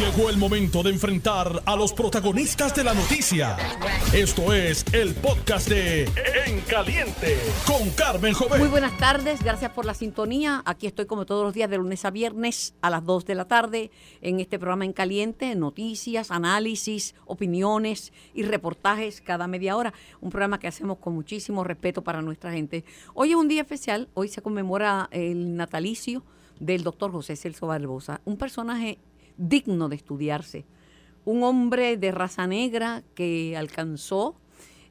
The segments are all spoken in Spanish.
Llegó el momento de enfrentar a los protagonistas de la noticia. Esto es el podcast de En Caliente con Carmen Joven. Muy buenas tardes, gracias por la sintonía. Aquí estoy como todos los días de lunes a viernes a las 2 de la tarde en este programa En Caliente, noticias, análisis, opiniones y reportajes cada media hora. Un programa que hacemos con muchísimo respeto para nuestra gente. Hoy es un día especial, hoy se conmemora el natalicio del doctor José Celso Barbosa, un personaje digno de estudiarse. Un hombre de raza negra que alcanzó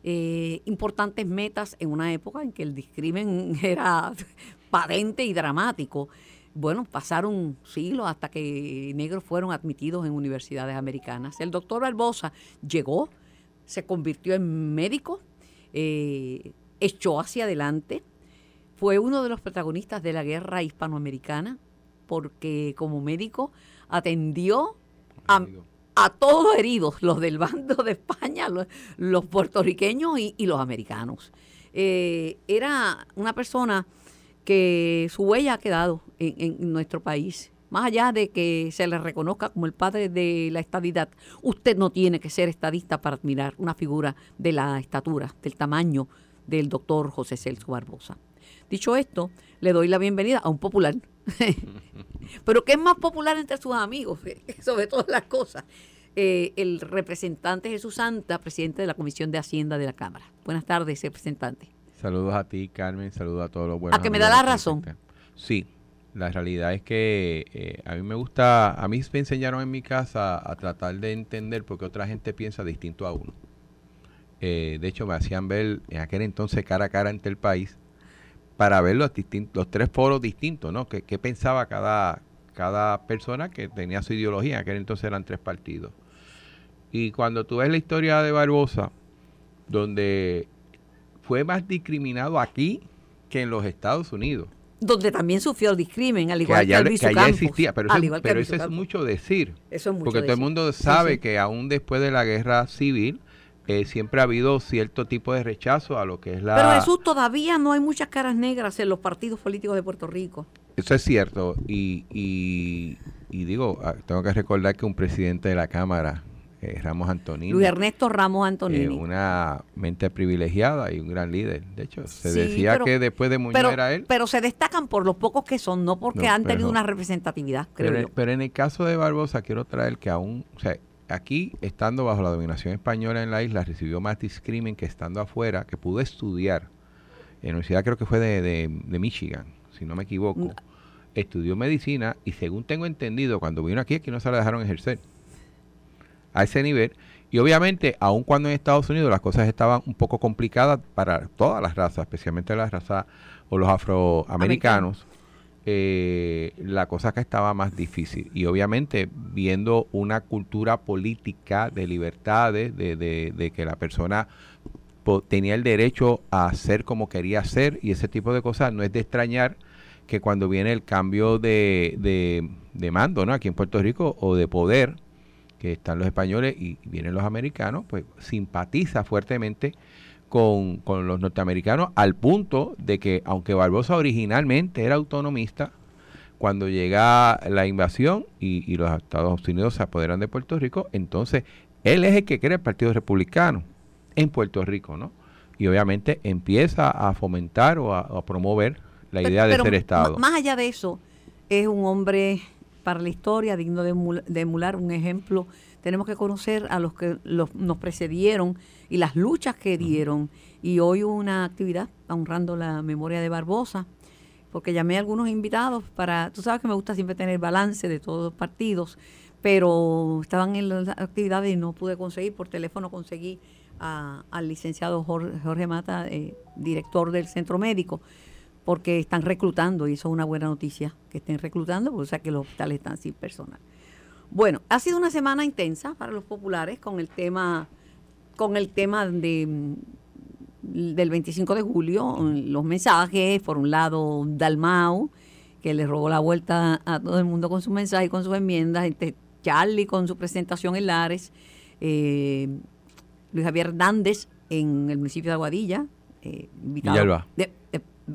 eh, importantes metas en una época en que el discrimen era patente y dramático. Bueno, pasaron siglos hasta que negros fueron admitidos en universidades americanas. El doctor Barbosa llegó, se convirtió en médico, eh, echó hacia adelante, fue uno de los protagonistas de la guerra hispanoamericana, porque como médico atendió a, todos heridos, los del bando de España, los, puertorriqueños y, los americanos. Eh, era una persona que su huella ha quedado en, nuestro país. Más allá de que se le reconozca como el padre de la estadidad, usted no tiene que ser estadista para admirar una figura de la estatura, del tamaño del doctor José Celso Barbosa. Dicho esto, le doy la bienvenida a un popular Pero ¿qué es más popular entre sus amigos? Sobre todas las cosas. Eh, el representante Jesús Santa, presidente de la Comisión de Hacienda de la Cámara. Buenas tardes, representante. Saludos a ti, Carmen, saludos a todos los buenos. A que me da la razón. Sí, la realidad es que eh, a mí me gusta, a mí me enseñaron en mi casa a tratar de entender por qué otra gente piensa distinto a uno. Eh, de hecho, me hacían ver en aquel entonces cara a cara ante el país para ver los, los tres polos distintos, ¿no? ¿Qué, pensaba cada, cada persona que tenía su ideología? En aquel entonces eran tres partidos. Y cuando tú ves la historia de Barbosa, donde fue más discriminado aquí que en los Estados Unidos. Donde también sufrió el discrimen, al igual que, allá, que allá existía, pero, eso, es mucho decir. Eso es mucho porque todo el mundo sabe que aún después de la guerra civil, eh, siempre ha habido cierto tipo de rechazo a lo que es la... Pero Jesús, todavía no hay muchas caras negras en los partidos políticos de Puerto Rico. Eso es cierto. Y, y, digo, ah, tengo que recordar que un presidente de la Cámara, eh, Ramos Antonini. Luis Ernesto Ramos Antonini. Eh, una mente privilegiada y un gran líder. De hecho, se decía que después de Muñoz era él. Pero se destacan por los pocos que son, no porque han tenido una representatividad, creo pero, pero, en el caso de Barbosa, quiero traer que aún, o sea, aquí, estando bajo la dominación española en la isla, recibió más discrimen que estando afuera, que pudo estudiar. En la universidad creo que fue de, Michigan, si no me equivoco. Mm. Estudió medicina y según tengo entendido, cuando vino aquí, aquí no se la dejaron ejercer. A ese nivel. Y obviamente, aun cuando en Estados Unidos las cosas estaban un poco complicadas para todas las razas, especialmente las razas o los afroamericanos, eh, la cosa que estaba más difícil. Y obviamente viendo una cultura política de libertades, de, que la persona tenía el derecho a ser como quería ser y ese tipo de cosas, no es de extrañar que cuando viene el cambio de, de, mando ¿no? aquí en Puerto Rico o de poder, que están los españoles y vienen los americanos, pues simpatiza fuertemente con, con, los norteamericanos al punto de que, aunque Barbosa originalmente era autonomista, cuando llega la invasión y, los Estados Unidos se apoderan de Puerto Rico, entonces él es el que crea el Partido Republicano en Puerto Rico, ¿no? Y obviamente empieza a fomentar o a, promover la idea de ser Estado. Más allá de eso, es un hombre para la historia digno de emular un ejemplo tenemos que conocer a los que nos precedieron y las luchas que dieron. Y hoy hubo una actividad honrando la memoria de Barbosa, porque llamé a algunos invitados para, tú sabes que me gusta siempre tener balance de todos los partidos, pero estaban en las actividades y no pude conseguir, por teléfono conseguí al licenciado Jorge, Mata, eh, director del centro médico, porque están reclutando y eso es una buena noticia, que estén reclutando, o sea que los hospitales están sin personal. Bueno, ha sido una semana intensa para los populares con el tema, con el tema de, mm, del 25 de julio, los mensajes, por un lado Dalmau, que le robó la vuelta a todo el mundo con su mensaje y con sus enmiendas, este, Charlie con su presentación en Lares, eh, Luis Javier Hernández en el municipio de Aguadilla, eh, invitado.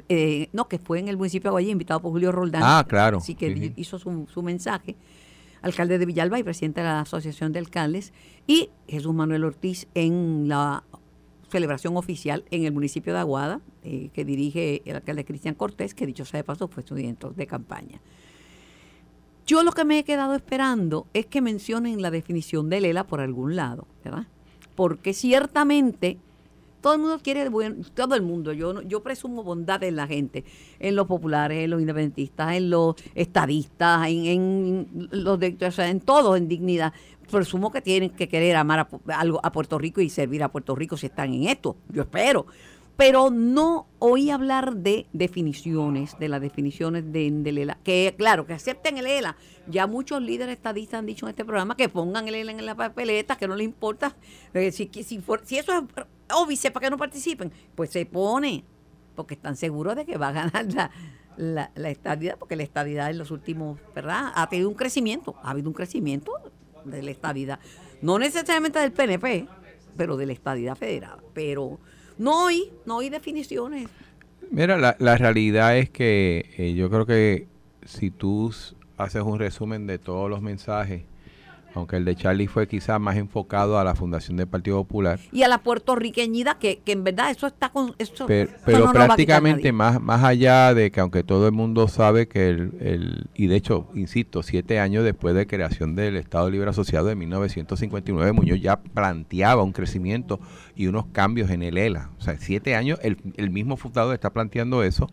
Eh, no, que fue en el municipio de Aguadilla, invitado por Julio Roldán. Ah, claro. Así que hizo su, su mensaje. Alcalde de Villalba y presidente de la Asociación de Alcaldes, y Jesús Manuel Ortiz en la celebración oficial en el municipio de Aguada, eh, que dirige el alcalde Cristian Cortés, que dicho sea de paso fue estudiante de campaña. Yo lo que me he quedado esperando es que mencionen la definición de Lela por algún lado, ¿verdad? Porque ciertamente todo el mundo quiere, todo el mundo, yo, yo presumo bondad en la gente, en los populares, en los independentistas, en los estadistas, en, los de, o sea, en todo, en dignidad. Presumo que tienen que querer amar a, algo a Puerto Rico y servir a Puerto Rico si están en esto, yo espero pero no oí hablar de definiciones, de las definiciones de, del ELA. Que claro, que acepten el ELA. Ya muchos líderes estadistas han dicho en este programa que pongan el ELA en la papeleta, que no les importa. Eh, si, si, si, eso es obvio, para que no participen, pues se pone, porque están seguros de que va a ganar la, la, la porque la estadidad en los últimos, ¿verdad? Ha tenido un crecimiento, ha habido un crecimiento de la estadidad. No necesariamente del PNP, pero de la estadidad federal. Pero no hay, no hay definiciones. Mira, la, la realidad es que eh, yo creo que si tú haces un resumen de todos los mensajes aunque el de Charlie fue quizás más enfocado a la fundación del Partido Popular. Y a la puertorriqueñidad, que, que en verdad eso está con... Eso, pero, prácticamente más, más allá de que aunque todo el mundo sabe que el, el, y de hecho, insisto, siete años después de creación del Estado Libre Asociado de 1959, Muñoz ya planteaba un crecimiento y unos cambios en el ELA. O sea, siete años, el, el mismo fundador está planteando eso.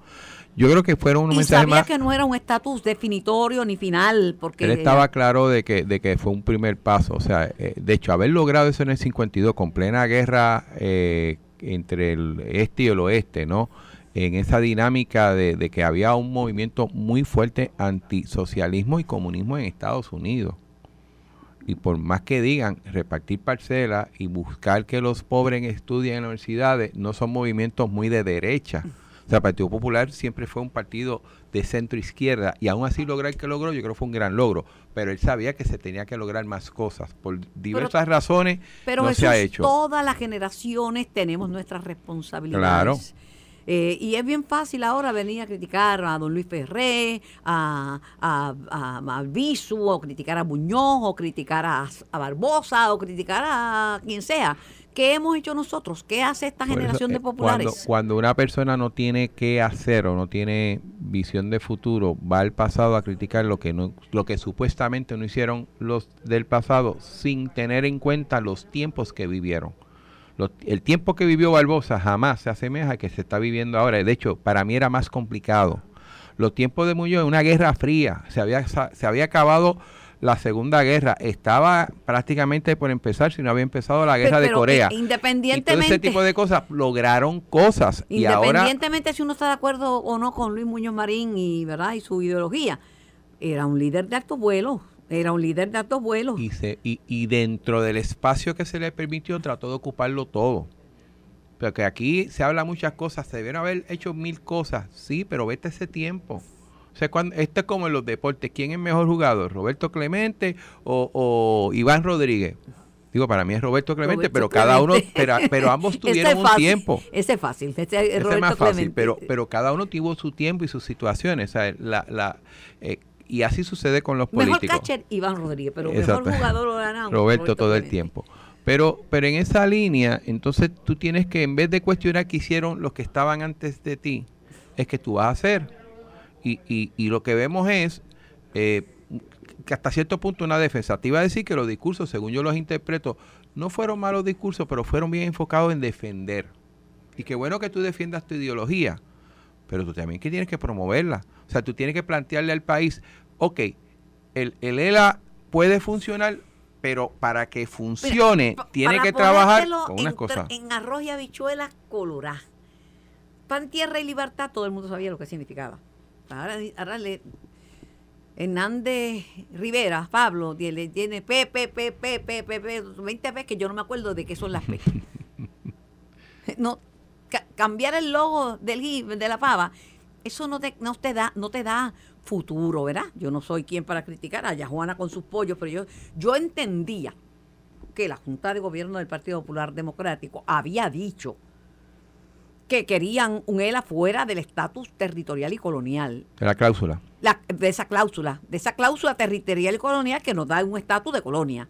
Yo creo que fueron un y mensaje sabía que no era un estatus definitorio ni final, porque... Él estaba claro de que, de que fue un primer paso. O sea, eh, de hecho, haber logrado eso en el 52, con plena guerra eh, entre el este y el oeste, ¿no? En esa dinámica de, de que había un movimiento muy fuerte antisocialismo y comunismo en Estados Unidos. Y por más que digan repartir parcelas y buscar que los pobres estudien en universidades, no son movimientos muy de derecha sea, el Partido Popular siempre fue un partido de centro izquierda y aún así lograr que logró, yo creo que fue un gran logro. Pero él sabía que se tenía que lograr más cosas. Por diversas razones pero no se ha hecho. Todas las generaciones tenemos nuestras responsabilidades. Claro. Eh, y es bien fácil ahora venir a criticar a don Luis Ferré, a, a, a, Bisu, o criticar a Muñoz, o criticar a, a Barbosa, o criticar a quien sea. ¿Qué hemos hecho nosotros? ¿Qué hace esta generación de eh, populares? Cuando, cuando, una persona no tiene qué hacer o no tiene visión de futuro, va al pasado a criticar lo que no, lo que supuestamente no hicieron los del pasado, sin tener en cuenta los tiempos que vivieron. el tiempo que vivió Barbosa jamás se asemeja a que se está viviendo ahora. De hecho, para mí era más complicado. Los tiempos de Muñoz, una guerra fría, se había, se había acabado la Segunda Guerra. Estaba prácticamente por empezar, si no había empezado la Guerra de Corea. Independientemente. Y todo ese tipo de cosas lograron cosas. Independientemente si uno está de acuerdo o no con Luis Muñoz Marín y, ¿verdad? y su ideología. Era un líder de altos vuelos. Era un líder de altos vuelos. Y, se, y, y dentro del espacio que se le permitió, trató de ocuparlo todo. Pero que aquí se habla muchas cosas, se debieron haber hecho mil cosas, sí, pero vete ese tiempo. O sea, cuando, es como en los deportes. ¿Quién es mejor jugador? ¿Roberto Clemente o, Iván Rodríguez? Digo, para mí es Roberto Clemente, pero cada uno, pero, ambos tuvieron un tiempo. Ese es fácil, ese es, más fácil, pero, pero cada uno tuvo su tiempo y sus situaciones. O la, la, eh, y así sucede con los políticos. Mejor catcher, Iván Rodríguez, pero mejor jugador lo Roberto, Roberto todo el tiempo. Pero, pero en esa línea, entonces tú tienes que, en vez de cuestionar qué hicieron los que estaban antes de ti, es que tú vas a hacer y, y, y lo que vemos es eh, que hasta cierto punto una defensa. Te iba a decir que los discursos, según yo los interpreto, no fueron malos discursos, pero fueron bien enfocados en defender. Y qué bueno que tú defiendas tu ideología, pero tú también que tienes que promoverla. O sea, tú tienes que plantearle al país, ok, el, el ELA puede funcionar, pero para que funcione tiene que trabajar con unas cosas. En arroz y habichuelas coloradas. Pan, tierra y libertad, todo el mundo sabía lo que significaba. Ahora, le, Hernández Rivera, Pablo, tiene, tiene P, P, P, P, P, P, P, 20 veces que yo no me acuerdo de qué son las P. no, cambiar el logo del de la pava, eso no te, no te da, no te da futuro, ¿verdad? Yo no soy quien para criticar a Juana con sus pollos, pero yo, yo entendía que la Junta de Gobierno del Partido Popular Democrático había dicho que querían un ELA fuera del estatus territorial y colonial. De la cláusula. de esa cláusula, de esa cláusula territorial y colonial que nos da un estatus de colonia.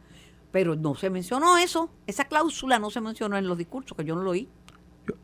Pero no se mencionó eso, esa cláusula no se mencionó en los discursos, que yo no lo oí.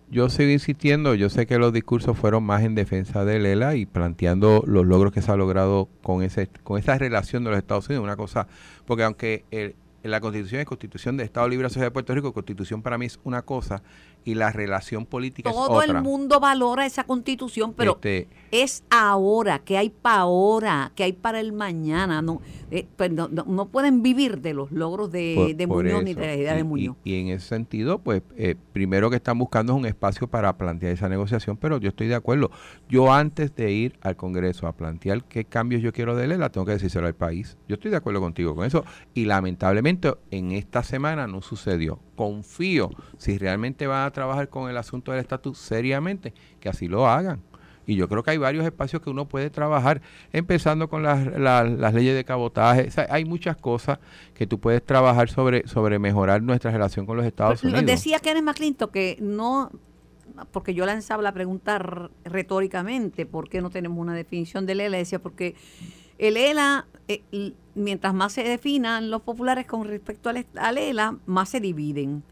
Yo, sigo insistiendo, yo sé que los discursos fueron más en defensa de Lela y planteando los logros que se ha logrado con ese con esa relación de los Estados Unidos, una cosa, porque aunque el, la Constitución es Constitución de Estado Libre Asociado de Puerto Rico, Constitución para mí es una cosa y la relación política Todo es otra. el mundo valora esa Constitución, pero este, es ahora, que hay para ahora, que hay para el mañana. No, eh, pues no, no, pueden vivir de los logros de, de Muñoz ni de la idea de Muñoz. Y, en ese sentido, pues eh, primero que están buscando es un espacio para plantear esa negociación, pero yo estoy de acuerdo. Yo antes de ir al Congreso a plantear qué cambios yo quiero de la tengo que decírselo al país. Yo estoy de acuerdo contigo con eso. Y lamentablemente en esta semana no sucedió. Confío, si realmente van a trabajar con el asunto del estatus seriamente, que así lo hagan y yo creo que hay varios espacios que uno puede trabajar, empezando con las, las, leyes de cabotaje. hay muchas cosas que tú puedes trabajar sobre, sobre mejorar nuestra relación con los Estados Unidos. Decía Kenneth McClinton que no, porque yo lanzaba la pregunta retóricamente, ¿por qué no tenemos una definición del ELA? Decía, porque el ELA, eh, mientras más se definan los populares con respecto al ELA, más se dividen.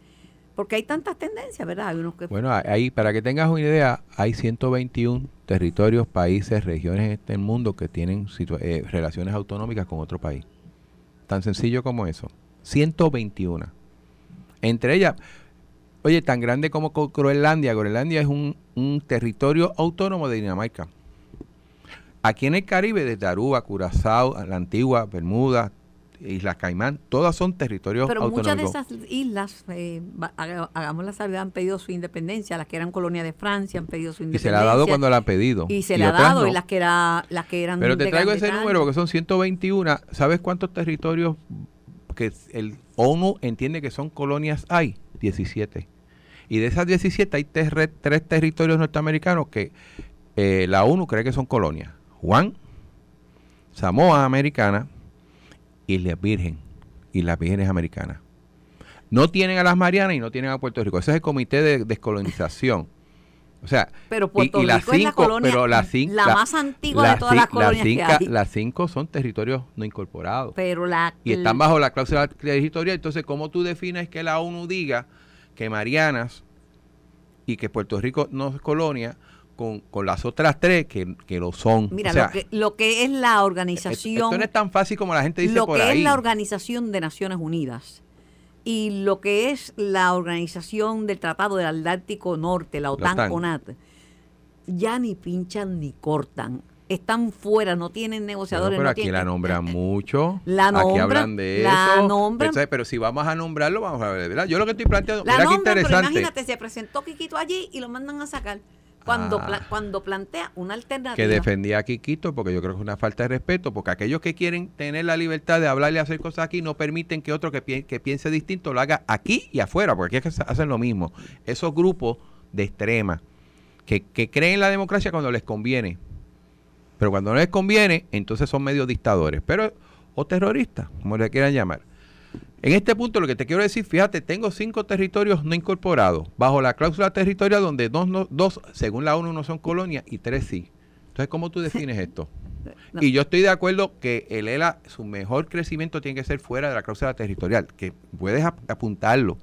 Porque hay tantas tendencias, ¿verdad? Hay unos que... Bueno, ahí, para que tengas una idea, hay 121 territorios, países, regiones en este mundo que tienen eh, relaciones autonómicas con otro país. Tan sencillo como eso. 121. Entre ellas, oye, tan grande como Groenlandia. Groenlandia es un, un territorio autónomo de Dinamarca. Aquí en el Caribe, desde Aruba, Curazao, la Antigua, Bermuda, Islas Caimán, todas son territorios Pero muchas de esas islas, eh, hagamos la salvedad, han pedido su independencia. Las que eran colonia de Francia han pedido su independencia. Y se le ha dado cuando la han pedido. Y se le ha dado, y las que, era, las que eran. Pero te traigo ese número porque son 121. ¿Sabes cuántos territorios que el ONU entiende que son colonias hay? 17. Y de esas 17 hay tres, territorios norteamericanos que eh, la ONU cree que son colonias. Juan, Samoa Americana, Islas Virgen, Islas Vírgenes Americanas. No tienen a las Marianas y no tienen a Puerto Rico. Ese es el comité de descolonización. O sea, pero Puerto Rico es la colonia, pero la, más antigua de todas las colonias que hay. Las cinco son territorios no incorporados. Pero la, y están bajo la cláusula territorial. Entonces, ¿cómo tú defines que la ONU diga que Marianas y que Puerto Rico no es colonia con, con las otras tres que, que lo son. Mira, lo, que, lo que es la organización... Esto no es tan fácil como la gente dice Lo que es la Organización de Naciones Unidas y lo que es la Organización del Tratado del Atlántico Norte, la OTAN-CONAT, ya ni pinchan ni cortan están fuera, no tienen negociadores. pero aquí la nombran mucho. La nombran, aquí hablan de la eso. Nombran, pero, si vamos a nombrarlo, vamos a ver, ¿verdad? Yo lo que estoy planteando, la mira nombran, interesante. Pero imagínate, se presentó Quiquito allí y lo mandan a sacar cuando, ah. cuando plantea una alternativa. Que defendía a Quiquito, porque yo creo que es una falta de respeto, porque aquellos que quieren tener la libertad de hablar y hacer cosas aquí no permiten que otro que, que piense distinto lo haga aquí y afuera, porque aquí es que hacen lo mismo. Esos grupos de extrema que, que creen en la democracia cuando les conviene, pero cuando no les conviene, entonces son medio dictadores, pero o terroristas, como le quieran llamar. En este punto lo que te quiero decir, fíjate, tengo cinco territorios no incorporados, bajo la cláusula territorial donde dos, dos según la ONU, no son colonias y tres sí. Entonces, ¿cómo tú defines esto? Y yo estoy de acuerdo que el ELA, su mejor crecimiento tiene que ser fuera de la cláusula territorial, que puedes apuntarlo,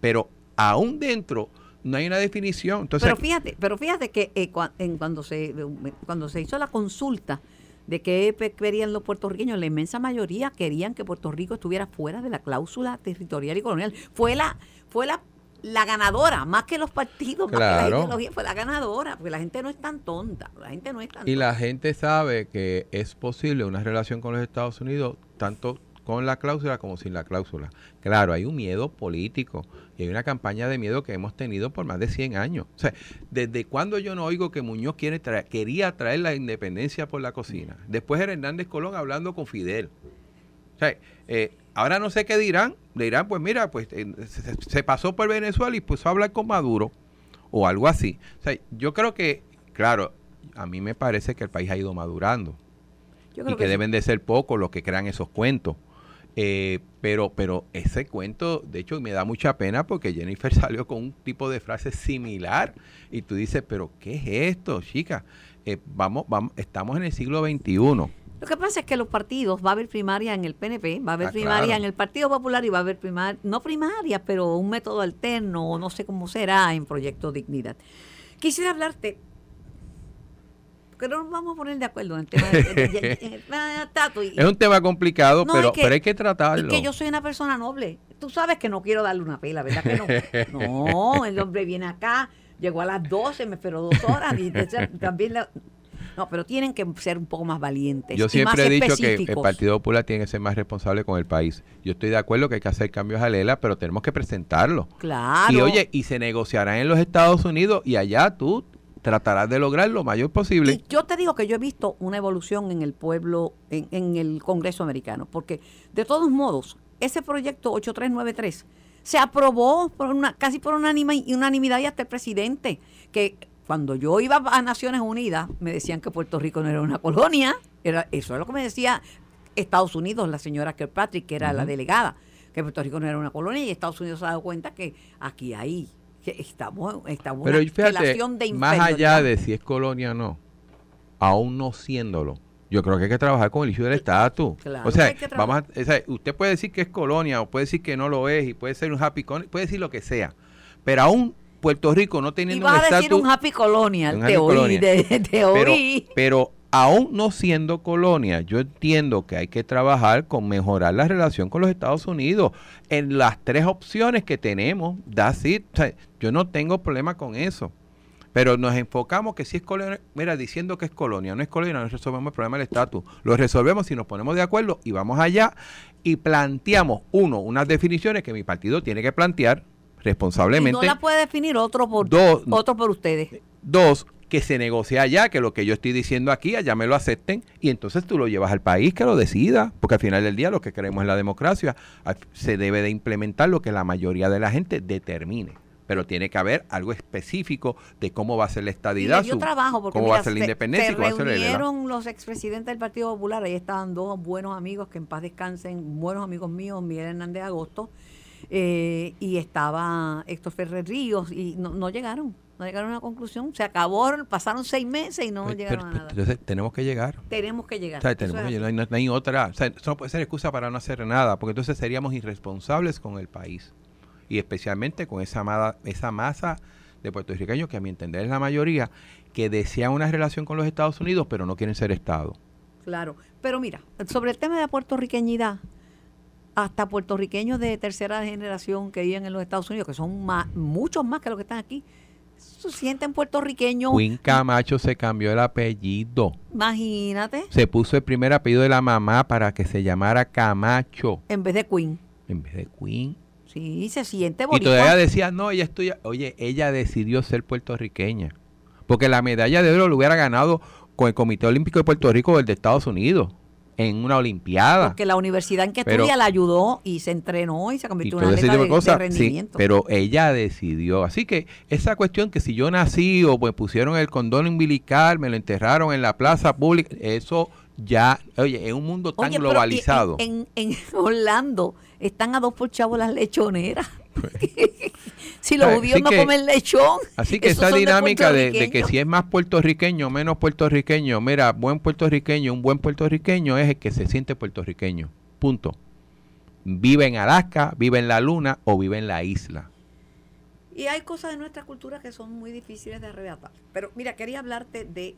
pero aún dentro no hay una definición. Entonces, pero fíjate, pero fíjate que eh, en cuando se cuando se hizo la consulta de qué querían los puertorriqueños, la inmensa mayoría querían que Puerto Rico estuviera fuera de la cláusula territorial y colonial. Fue la, fue la, la ganadora, más que los partidos, más que la ideología, fue la ganadora, porque la gente no es tan tonta, la gente no es tan Y la gente sabe que es posible una relación con los Estados Unidos, tanto con la cláusula como sin la cláusula. Claro, hay un miedo político y hay una campaña de miedo que hemos tenido por más de 100 años. O sea, ¿desde cuando yo no oigo que Muñoz quiere quería traer la independencia por la cocina? Después era Hernández Colón hablando con Fidel. O sea, eh, ahora no sé qué dirán. Dirán, pues mira, pues eh, se, pasó por Venezuela y puso a hablar con Maduro o algo así. O sea, yo creo que, claro, a mí me parece que el país ha ido madurando. y que, deben de ser pocos los que crean esos cuentos Eh, pero, pero ese cuento, de hecho, me da mucha pena porque Jennifer salió con un tipo de frase similar y tú dices, pero ¿qué es esto, chica? Eh, vamos, vamos, estamos en el siglo XXI. Lo que pasa es que los partidos, va a haber primaria en el PNP, va a haber Ah, primaria claro. en el Partido Popular y va a haber primaria, no primaria, pero un método alterno, o no sé cómo será en Proyecto Dignidad. Quisiera hablarte, porque no nos vamos a poner de acuerdo en el tema de, Tato, y- Es un tema complicado, No, pero, es que- pero hay que tratarlo. que yo soy una persona noble. Tú sabes que no quiero darle una pela, ¿verdad que no? No, el hombre viene acá, llegó a las 12, me esperó dos horas y también la- No, pero tienen que ser un poco más valientes. Yo y siempre más he dicho que el. Partido Popular tiene que ser más responsable con el país. Yo estoy de acuerdo que hay que hacer cambios a Lela, pero tenemos que presentarlo. Claro. Y oye, y se negociarán en los Estados Unidos y allá tú tratarás de lograr lo mayor posible. Y yo te digo que yo he visto una evolución en el pueblo, en, en el Congreso americano, porque de todos modos, ese proyecto 8393 se aprobó por una, casi por unanimidad y hasta el presidente, que cuando yo iba a Naciones Unidas me decían que Puerto Rico no era una colonia, era, eso es lo que me decía Estados Unidos, la señora Kirkpatrick, que era la delegada, que Puerto Rico no era una colonia y Estados Unidos se ha dado cuenta que aquí hay, que estamos, estamos Pero una fíjate, de más allá de si es colonia o no, aún no siéndolo, yo creo que hay que trabajar con el issue del estatus. Claro o sea, vamos a- o sea, usted puede decir que es colonia o puede decir que no lo es y puede ser un happy colony, puede decir lo que sea, pero aún Puerto Rico no Y teniendo un vas a decir estatus un happy colonial, un te happy oí, colonial. de- te pero, oí. pero aún no siendo colonia, yo entiendo que hay que trabajar con mejorar la relación con los Estados Unidos en las tres opciones que tenemos. That's it. O sea, yo no tengo problema con eso. Pero nos enfocamos que si es colonia, mira, diciendo que es colonia, no es colonia, no resolvemos el problema del estatus. Lo resolvemos si nos ponemos de acuerdo y vamos allá y planteamos, uno, unas definiciones que mi partido tiene que plantear Y responsablemente. no la puede definir otro por, Dos. otro por ustedes. Dos, que se negocie allá, que lo que yo estoy diciendo aquí, allá me lo acepten, y entonces tú lo llevas al país que lo decida, porque al final del día lo que queremos es la democracia, Al- se debe de implementar lo que la mayoría de la gente determine, pero tiene que haber algo específico de cómo va a ser la estadidad, su- trabajo porque cómo mira, va a ser la se- independencia se y cómo va a ser reunieron los expresidentes del Partido Popular, ahí estaban dos buenos amigos que en paz descansen, buenos amigos míos, Miguel Hernández Agosto, eh, y estaba Héctor Ferrer Ríos, y no, no llegaron, no llegaron a una conclusión, se acabó, pasaron seis meses y no Pues, llegaron pero- a pero nada. entonces tenemos que llegar. tenemos que llegar. O sea, tenemos que llegar, no, hay- no hay otra. O sea, eso no puede ser excusa para no hacer nada, porque entonces seríamos irresponsables con el país. Y especialmente con esa, amada- esa masa de puertorriqueños, que a mi entender es la mayoría, que desean una relación con los Estados Unidos, pero no quieren ser Estado. Claro, pero mira, sobre el tema de la puertorriqueñidad, hasta puertorriqueños de tercera generación que viven en los Estados Unidos, que son más, muchos más que los que están aquí, se sienten puertorriqueños. Queen Camacho se cambió el apellido. Imagínate, Se puso el primer apellido de la mamá para que se llamara Camacho en vez de Queen. en vez de Queen. Sí, se siente Y boricua. todavía decía, no, ella estudia. Oye, ella decidió ser puertorriqueña. Porque la medalla de oro lo hubiera ganado con el Comité Olímpico de Puerto Rico o el de Estados Unidos en una Olimpiada. Porque la universidad en que Pero- estudia la ayudó y se entrenó y se y convirtió en una atleta de, de de cosas. sí, rendimiento. pero ella decidió. Así que esa cuestión que si yo nací o me pusieron el condón umbilical, me lo enterraron en la plaza pública, eso ya, oye, en un mundo tan Oye, globalizado. En, en- en Orlando están a dos por chavo las lechoneras. si los Ay, judíos no que- comen lechón. Así que esa dinámica de, de que si es más puertorriqueño o menos puertorriqueño, mira, buen puertorriqueño, un buen puertorriqueño es el que se siente puertorriqueño. Punto. Vive en Alaska, vive en la luna o vive en la isla. Y hay cosas de nuestra cultura que son muy difíciles de arrebatar. Pero mira, quería hablarte de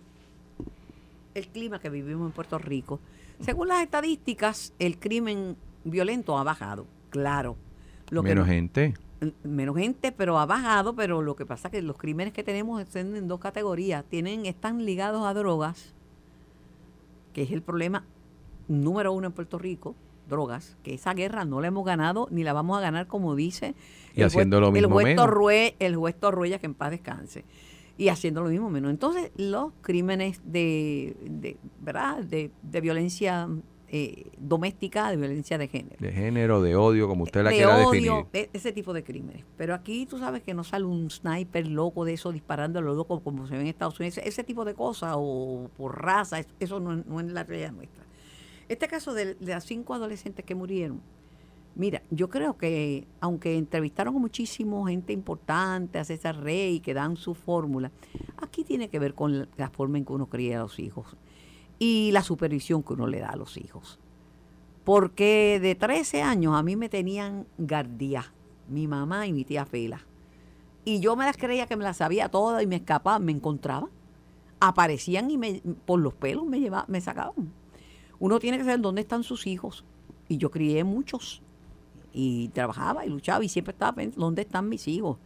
el clima que vivimos en Puerto Rico. Según las estadísticas, el crimen violento ha bajado, claro. Lo que menos no- gente. Menos gente, pero ha bajado, pero lo que pasa es que los crímenes que tenemos están en dos categorías. Tienen, están ligados a drogas, que es el problema número uno en Puerto Rico, drogas, que esa guerra no la hemos ganado ni la vamos a ganar como dice Y el haciendo juez, lo el mismo juez menos. El juez Torruella, que en paz descanse. Y haciendo lo mismo menos. Entonces, los crímenes de, de ¿verdad? De, de violencia eh, doméstica, de violencia de género De género, de odio, como usted la de quiera odio, definir. e- ese tipo de crímenes. Pero aquí tú sabes que no sale un sniper loco de eso disparando a lo loco como se ve en Estados Unidos. Ese, tipo de cosas o por raza, es- eso no, es- no es la realidad nuestra. Este caso de, de las cinco adolescentes que murieron, mira, yo creo que aunque entrevistaron a muchísimo gente importante, a César Rey, que dan su fórmula, aquí tiene que ver con la forma en que uno cría a los hijos y la supervisión que uno le da a los hijos. Porque de 13 años a mí me tenían guardia, mi mamá y mi tía Fela. Y yo me las creía que me las sabía todas y me escapaban, me encontraban. Aparecían y me, por los pelos me, llevaban, me sacaban. Uno tiene que saber dónde están sus hijos. Y yo crié muchos. Y trabajaba y luchaba y siempre estaba pensando, ¿dónde están mis hijos?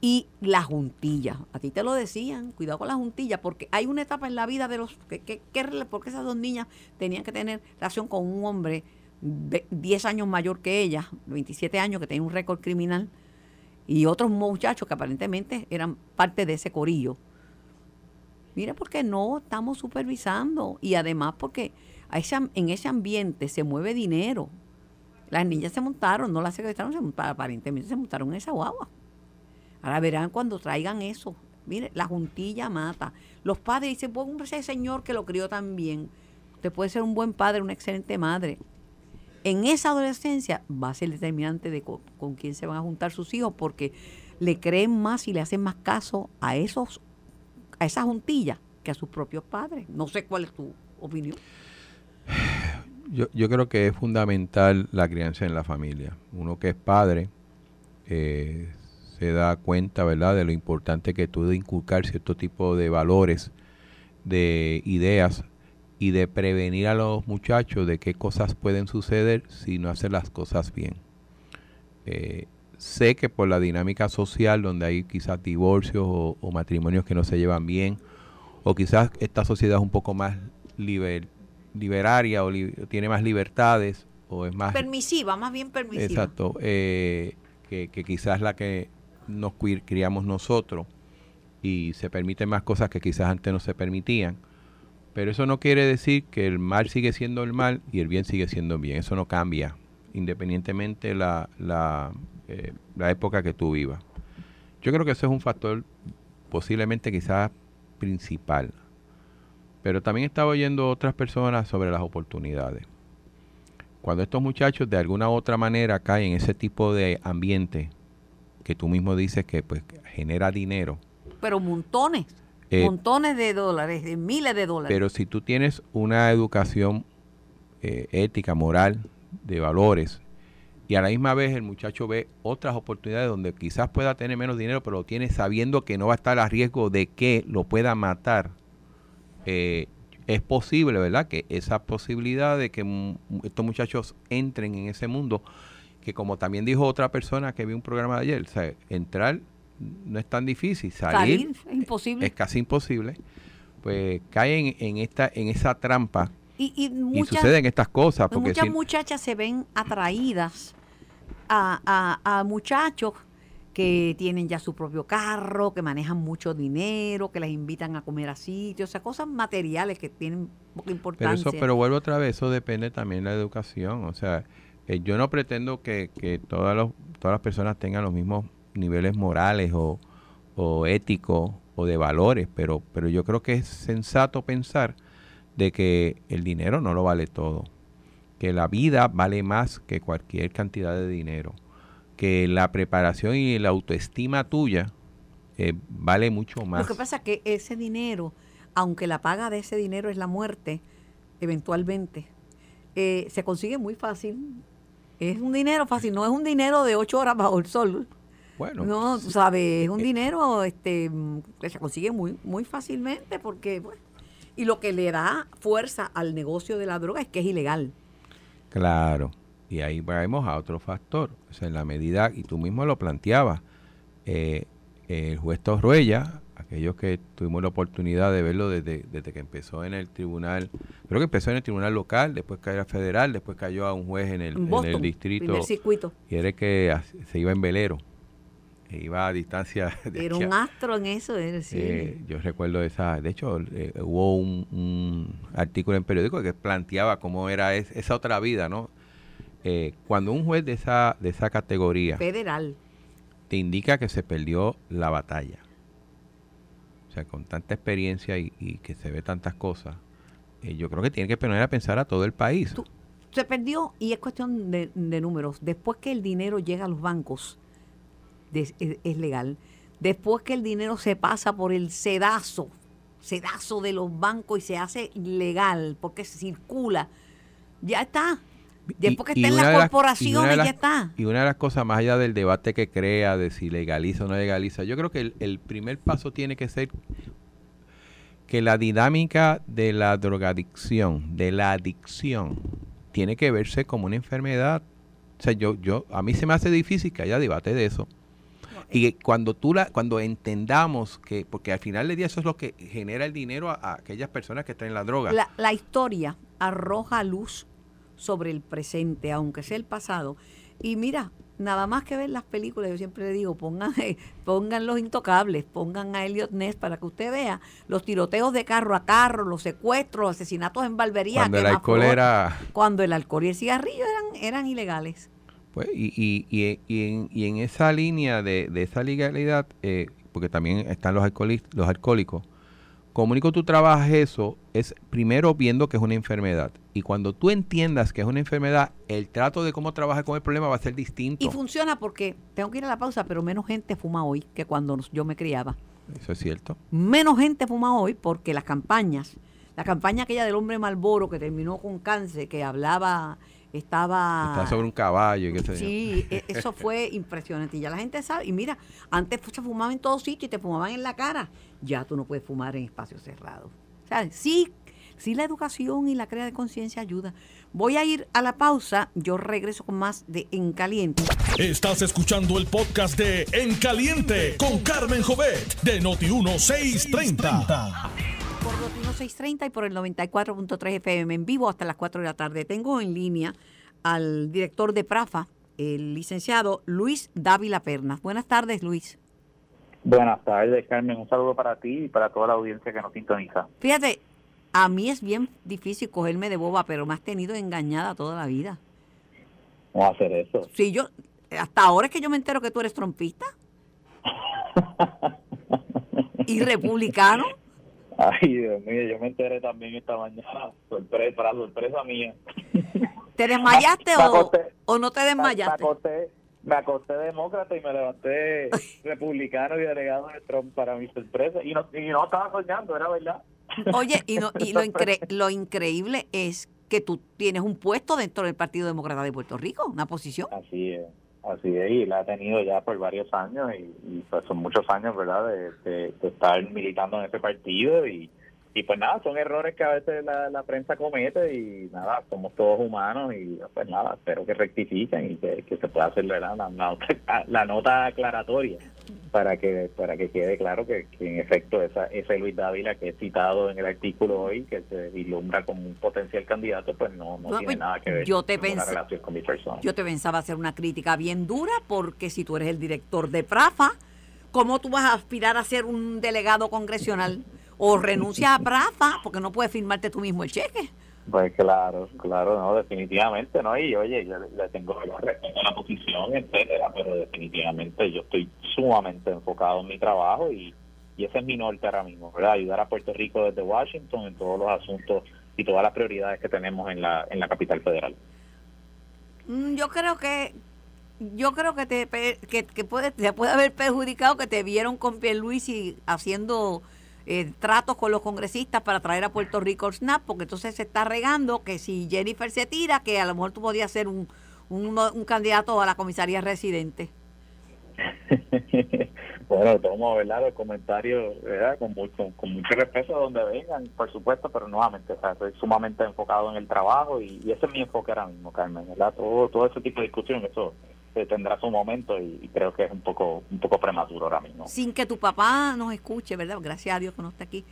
Y la juntilla, a ti te lo decían, cuidado con la juntilla, porque hay una etapa en la vida de los, que, que, que, porque esas dos niñas tenían que tener relación con un hombre de 10 años mayor que ella, 27 años, que tenía un récord criminal, y otros muchachos que aparentemente eran parte de ese corillo. Mira, porque no estamos supervisando y además porque a en ese ambiente se mueve dinero. Las niñas se montaron, no las secuestraron, se montaron, aparentemente se montaron en esa guagua. Ahora verán cuando traigan eso. Mire, la juntilla mata. Los padres dicen, pues ese señor que lo crió tan bien. Usted puede ser un buen padre, una excelente madre. En esa adolescencia va a ser determinante de con, con quién se van a juntar sus hijos porque le creen más y le hacen más caso a esos a esa juntilla que a sus propios padres. No sé cuál es tu opinión. Yo, yo creo que es fundamental la crianza en la familia. Uno que es padre eh, se da cuenta, ¿verdad?, de lo importante que tú de inculcar cierto tipo de valores, de ideas y de prevenir a los muchachos de qué cosas pueden suceder si no hacen las cosas bien. Eh, sé que por la dinámica social, donde hay quizás divorcios o, o, matrimonios que no se llevan bien, o quizás esta sociedad es un poco más liber, liberaria o li, tiene más libertades, o es más... Permisiva, más bien permisiva. Exacto, eh, que, que quizás la que nos criamos nosotros y se permiten más cosas que quizás antes no se permitían. Pero eso no quiere decir que el mal sigue siendo el mal y el bien sigue siendo el bien. Eso no cambia, independientemente la, la, eh, la época que tú vivas. Yo creo que eso es un factor posiblemente quizás principal. Pero también estaba oyendo otras personas sobre las oportunidades. Cuando estos muchachos de alguna u otra manera caen en ese tipo de ambiente que tú mismo dices que pues genera dinero. Pero montones, eh, montones de dólares, de miles de dólares. Pero si tú tienes una educación eh, ética, moral, de valores, y a la misma vez el muchacho ve otras oportunidades donde quizás pueda tener menos dinero, pero lo tiene sabiendo que no va a estar a riesgo de que lo pueda matar. Eh, es posible, ¿verdad? Que esa posibilidad de que estos muchachos entren en ese mundo que como también dijo otra persona que vi un programa de ayer, o sea, entrar no es tan difícil, salir, salir es imposible. Es casi imposible. Pues caen en esta en esa trampa y, y, muchas, y suceden estas cosas. Porque muchas si, muchachas se ven atraídas a, a, a muchachos que tienen ya su propio carro, que manejan mucho dinero, que les invitan a comer a sitios, o sea, cosas materiales que tienen poca importancia. Pero, eso, pero vuelvo otra vez, eso depende también de la educación, o sea, eh, yo no pretendo que, que todas, los, todas las personas tengan los mismos niveles morales o, o éticos o de valores, pero, pero yo creo que es sensato pensar de que el dinero no lo vale todo, que la vida vale más que cualquier cantidad de dinero, que la preparación y la autoestima tuya eh, vale mucho más. Lo que pasa es que ese dinero, aunque la paga de ese dinero es la muerte, eventualmente, eh, se consigue muy fácil es un dinero fácil, no es un dinero de ocho horas bajo el sol. Bueno, no, tú sabes, es un dinero este que se consigue muy muy fácilmente porque bueno, y lo que le da fuerza al negocio de la droga es que es ilegal. Claro, y ahí vamos a otro factor, o sea, en la medida y tú mismo lo planteabas, eh, el juez Torruella aquellos que tuvimos la oportunidad de verlo desde, desde que empezó en el tribunal, creo que empezó en el tribunal local, después cayó a federal, después cayó a un juez en el, Boston, en el distrito. circuito. Y era que se iba en velero, e iba a distancia. De era un astro en eso. Era, sí. eh, yo recuerdo esa, de hecho eh, hubo un, un, artículo en periódico que planteaba cómo era es, esa otra vida, ¿no? Eh, cuando un juez de esa, de esa categoría federal te indica que se perdió la batalla o sea, con tanta experiencia y, que se ve tantas cosas, eh, yo creo que tiene que poner a pensar a todo el país. se perdió y es cuestión de, números. Después que el dinero llega a los bancos, es, legal. Después que el dinero se pasa por el sedazo, sedazo de los bancos y se hace legal porque circula, ya está. Después que está en las corporaciones, ya está. Y una de las cosas, más allá del debate que crea de si legaliza o no legaliza, yo creo que el primer paso tiene que ser que la dinámica de la drogadicción, de la adicción, tiene que verse como una enfermedad. O sea, yo, yo, a mí se me hace difícil que haya debate de eso. Y cuando tú la, cuando entendamos que, porque al final del día eso es lo que genera el dinero a, aquellas personas que están en la droga. La, la historia arroja luz sobre el presente, aunque sea el pasado. Y mira, nada más que ver las películas, yo siempre le digo, pongan, pongan los intocables, pongan a Elliot Ness para que usted vea los tiroteos de carro a carro, los secuestros, los asesinatos en barbería. Cuando el alcohol era... Cuando el alcohol y el cigarrillo eran, eran ilegales. Pues, y, y, y, y en, y en esa línea de, de esa legalidad, eh, porque también están los, los alcohólicos, comunico tú trabajas eso es primero viendo que es una enfermedad. Y cuando tú entiendas que es una enfermedad, el trato de cómo trabajar con el problema va a ser distinto. Y funciona porque, tengo que ir a la pausa, pero menos gente fuma hoy que cuando yo me criaba. Eso es cierto. Menos gente fuma hoy porque las campañas, la campaña aquella del hombre Malboro que terminó con cáncer, que hablaba estaba... Estaba sobre un caballo y qué sé Sí, e, eso fue impresionante. Y ya la gente sabe. Y mira, antes se fumaba en todos sitios y te fumaban en la cara. Ya tú no puedes fumar en espacios cerrados. O sea, sí, sí la educación y la crea de conciencia ayuda. Voy a ir a la pausa. Yo regreso con más de En Caliente. Estás escuchando el podcast de En Caliente con Carmen Jovet de Noti1630 por Noti 1630 y por el 94.3 FM en vivo hasta las 4 de la tarde. Tengo en línea al director de PRAFA, el licenciado Luis Dávila Pernas. Buenas tardes, Luis. Buenas tardes, Carmen. Un saludo para ti y para toda la audiencia que nos sintoniza. Fíjate, a mí es bien difícil cogerme de boba, pero me has tenido engañada toda la vida. ¿Cómo a hacer eso? Sí, yo, hasta ahora es que yo me entero que tú eres trompista. y republicano. Ay, Dios mío, yo me enteré también esta mañana, sorpresa, para sorpresa mía. ¿Te desmayaste o, no te desmayaste? Me acosté, demócrata y me levanté republicano y delegado de Trump para mi sorpresa. Y no, y no estaba soñando, era verdad. Oye, y, no, y lo, lo increíble es que tú tienes un puesto dentro del Partido Demócrata de Puerto Rico, una posición. Así es. Así es, y la ha tenido ya por varios años y, pues son muchos años, ¿verdad?, de, estar militando en ese partido y, y pues nada, son errores que a veces la, prensa comete y nada, somos todos humanos y pues nada, espero que rectifiquen y que, se pueda hacer La, la, nota aclaratoria para que para que quede claro que, en efecto esa, ese Luis Dávila que he citado en el artículo hoy, que se vislumbra como un potencial candidato, pues no, no, tiene pues, nada que ver yo te con relación con mi persona. Yo te pensaba hacer una crítica bien dura porque si tú eres el director de Prafa, ¿cómo tú vas a aspirar a ser un delegado congresional? O renuncias a Prafa porque no puedes firmarte tú mismo el cheque. Pues claro, claro, no, definitivamente, ¿no? Y oye, yo le tengo respeto a la posición, etcétera, pero definitivamente yo estoy sumamente enfocado en mi trabajo y, y ese es mi norte ahora mismo, ¿verdad? Ayudar a Puerto Rico desde Washington en todos los asuntos y todas las prioridades que tenemos en la, en la capital federal. Mm, yo creo que yo creo que te que, que puede, te puede haber perjudicado que te vieron con Pierluisi haciendo eh, tratos con los congresistas para traer a Puerto Rico el SNAP, porque entonces se está regando que si Jennifer se tira, que a lo mejor tú podías ser un, un, candidato a la comisaría residente. bueno, tomo ¿verdad? los comentarios ¿verdad? Con, mucho, con mucho respeto a donde vengan, por supuesto, pero nuevamente, o sea, estoy sumamente enfocado en el trabajo y, ese es mi enfoque ahora mismo, Carmen, ¿verdad? Todo, todo ese tipo de discusión, eso tendrá su momento y, creo que es un poco un poco prematuro ahora mismo. Sin que tu papá nos escuche, ¿verdad? Gracias a Dios que no está aquí.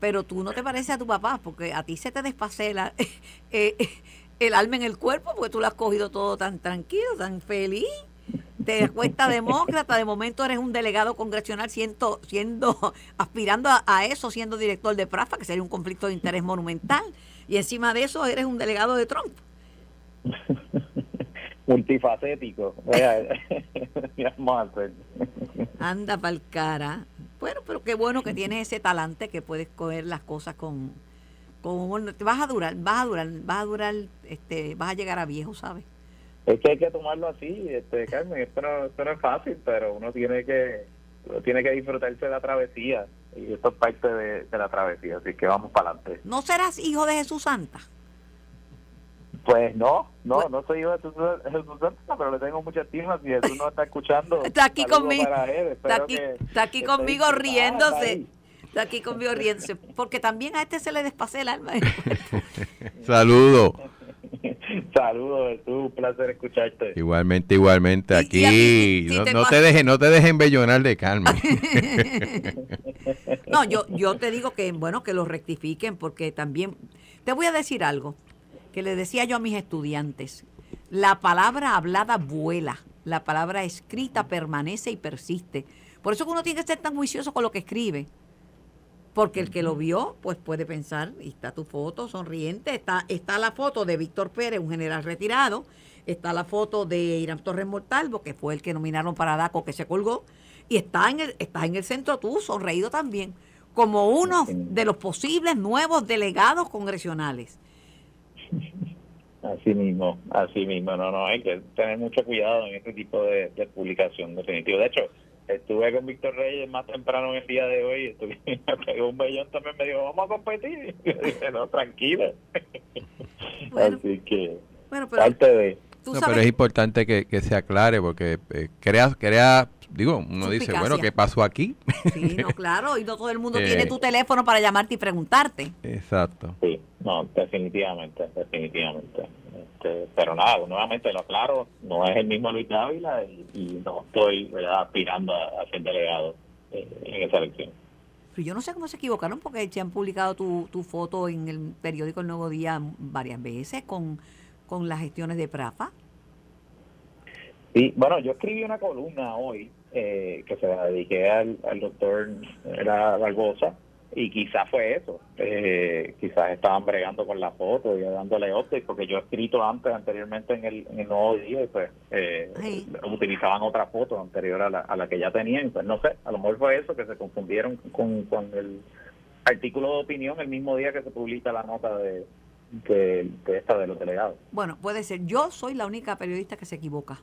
Pero tú no te pareces a tu papá porque a ti se te despasela eh, el alma en el cuerpo porque tú lo has cogido todo tan tranquilo, tan feliz. Te cuesta demócrata, de momento eres un delegado congresional siendo, siendo aspirando a, a, eso, siendo director de PRAFA, que sería un conflicto de interés monumental. Y encima de eso eres un delegado de Trump. multifacético. Anda pa'l cara. Bueno, pero qué bueno que tienes ese talante que puedes coger las cosas con, no- te vas a durar, vas a durar, vas a durar, este, vas a llegar a viejo, ¿sabes? Es que hay que tomarlo así, este, Carmen, esto no, esto no es fácil, pero uno tiene que uno tiene que disfrutarse de la travesía y esto es parte de, de la travesía, así que vamos para adelante. ¿No serás hijo de Jesús Santa? Pues no, no, Pues- no soy yo de Jesús, Jesús Santa, pero le tengo mucha estima. Si Jesús no está escuchando, Está aquí conmigo. Está aquí, está conmigo riéndose. ahí. Está aquí conmigo riéndose. Porque también a este se le despase el alma. Saludos. Saludos, Jesús, un placer escucharte. Igualmente, igualmente. Y- Aquí y aquí, si no, te no te dejes, no te dejes embellonar de Carmen. No, yo, yo te digo que, bueno, que lo rectifiquen porque también, te voy a decir algo que le decía yo a mis estudiantes. La palabra hablada vuela, la palabra escrita permanece y persiste. Por eso que uno tiene que ser tan juicioso con lo que escribe. Porque el que lo vio, pues puede pensar, y está tu foto sonriente, está, está la foto de Víctor Pérez, un general retirado, está la foto de Irán Torres Mortalvo, que fue el que nominaron para DACO, que se colgó, y está en el, estás en el centro tú, sonreído también, como uno de los posibles nuevos delegados congresionales. Así mismo, así mismo, no, no, hay que tener mucho cuidado en este tipo de, de publicación, definitivo. De hecho, estuve con Víctor Reyes más temprano en el día de hoy, estuve, me pegó un bellón también, me dijo, vamos a competir. Y yo dije, no, tranquila. Bueno. así que, Bueno, pero parte de... No, pero es importante que, que se aclare porque eh, crea, crea, digo, uno dice, bueno, ¿qué pasó aquí? sí, no, claro, y no todo el mundo Eh. tiene tu teléfono para llamarte y preguntarte. Exacto. Sí, no, definitivamente, definitivamente. Este, pero nada, nuevamente lo aclaro, no es el mismo Luis Dávila y, y no estoy ¿verdad? aspirando a, a ser delegado eh, en esa elección. Pero yo no sé cómo se equivocaron porque se han publicado tu, tu foto en el periódico El Nuevo Día varias veces con, con las gestiones de Prafa. Sí, bueno, yo escribí una columna hoy eh, que se la dediqué al, al doctor era Barbosa y quizás fue eso. Eh, quizás estaban bregando con la foto y dándole update porque yo he escrito antes, anteriormente en el, en el Nuevo Día y pues eh, Sí. utilizaban otra foto anterior a la, a la que ya tenían. Pues no sé, a lo mejor fue eso que se confundieron con, con el artículo de opinión el mismo día que se publica la nota de, de, de esta de los delegados. Bueno, puede ser. Yo soy la única periodista que se equivoca.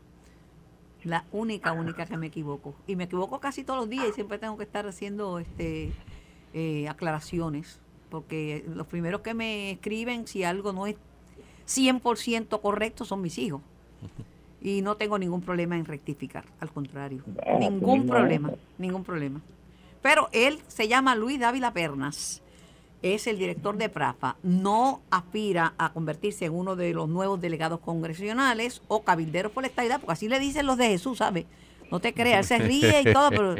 La única, única que me equivoco. Y me equivoco casi todos los días y siempre tengo que estar haciendo este eh, aclaraciones. Porque los primeros que me escriben, si algo no es 100% correcto, son mis hijos. Y no tengo ningún problema en rectificar. Al contrario. Ningún problema. Ningún problema. Pero él se llama Luis Dávila Pernas es el director de Prafa, no aspira a convertirse en uno de los nuevos delegados congresionales o cabilderos por la porque así le dicen los de Jesús, ¿sabes? No te creas, él se ríe y todo, pero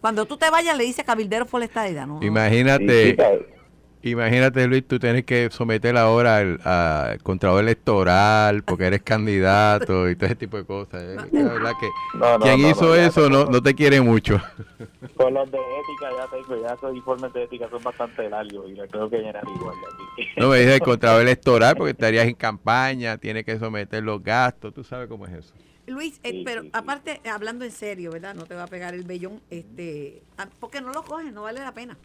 cuando tú te vayas le dice cabilderos por la ¿no? Imagínate, Sí, sí, claro. Imagínate Luis, tú tienes que someter ahora al, al contralor electoral porque eres candidato y todo ese tipo de cosas. ¿eh? La verdad que No, no, quien no, hizo eso no, tengo- no te quiere mucho. Con los de ética ya tengo, ya esos informes de ética son bastante largos y los tengo que llenar igual. así que- No me dice el contralor electoral porque estarías en campaña, tienes que someter los gastos, tú sabes cómo es eso. Luis, eh, pero aparte, hablando en serio, ¿verdad? No te va a pegar el vellón, este, ah, porque no lo coges, no vale la pena.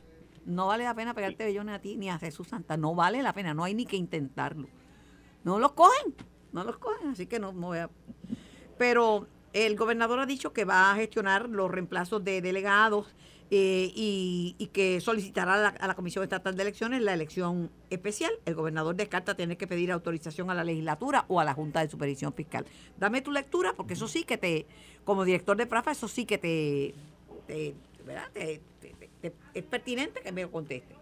No vale la pena pegarte vellones a ti ni a Jesús Santa, no vale la pena, no hay ni que intentarlo. No los cogen, no los cogen, así que no, no voy a... Pero el gobernador ha dicho que va a gestionar los reemplazos de delegados eh, y, y que solicitará a la, a la Comisión Estatal de Elecciones la elección especial. El gobernador descarta tener que pedir autorización a la legislatura o a la Junta de Supervisión Fiscal. Dame tu lectura, porque eso sí que te, como director de Prafa, eso sí que te, te- ¿verdad? Te- es pertinente que me lo conteste.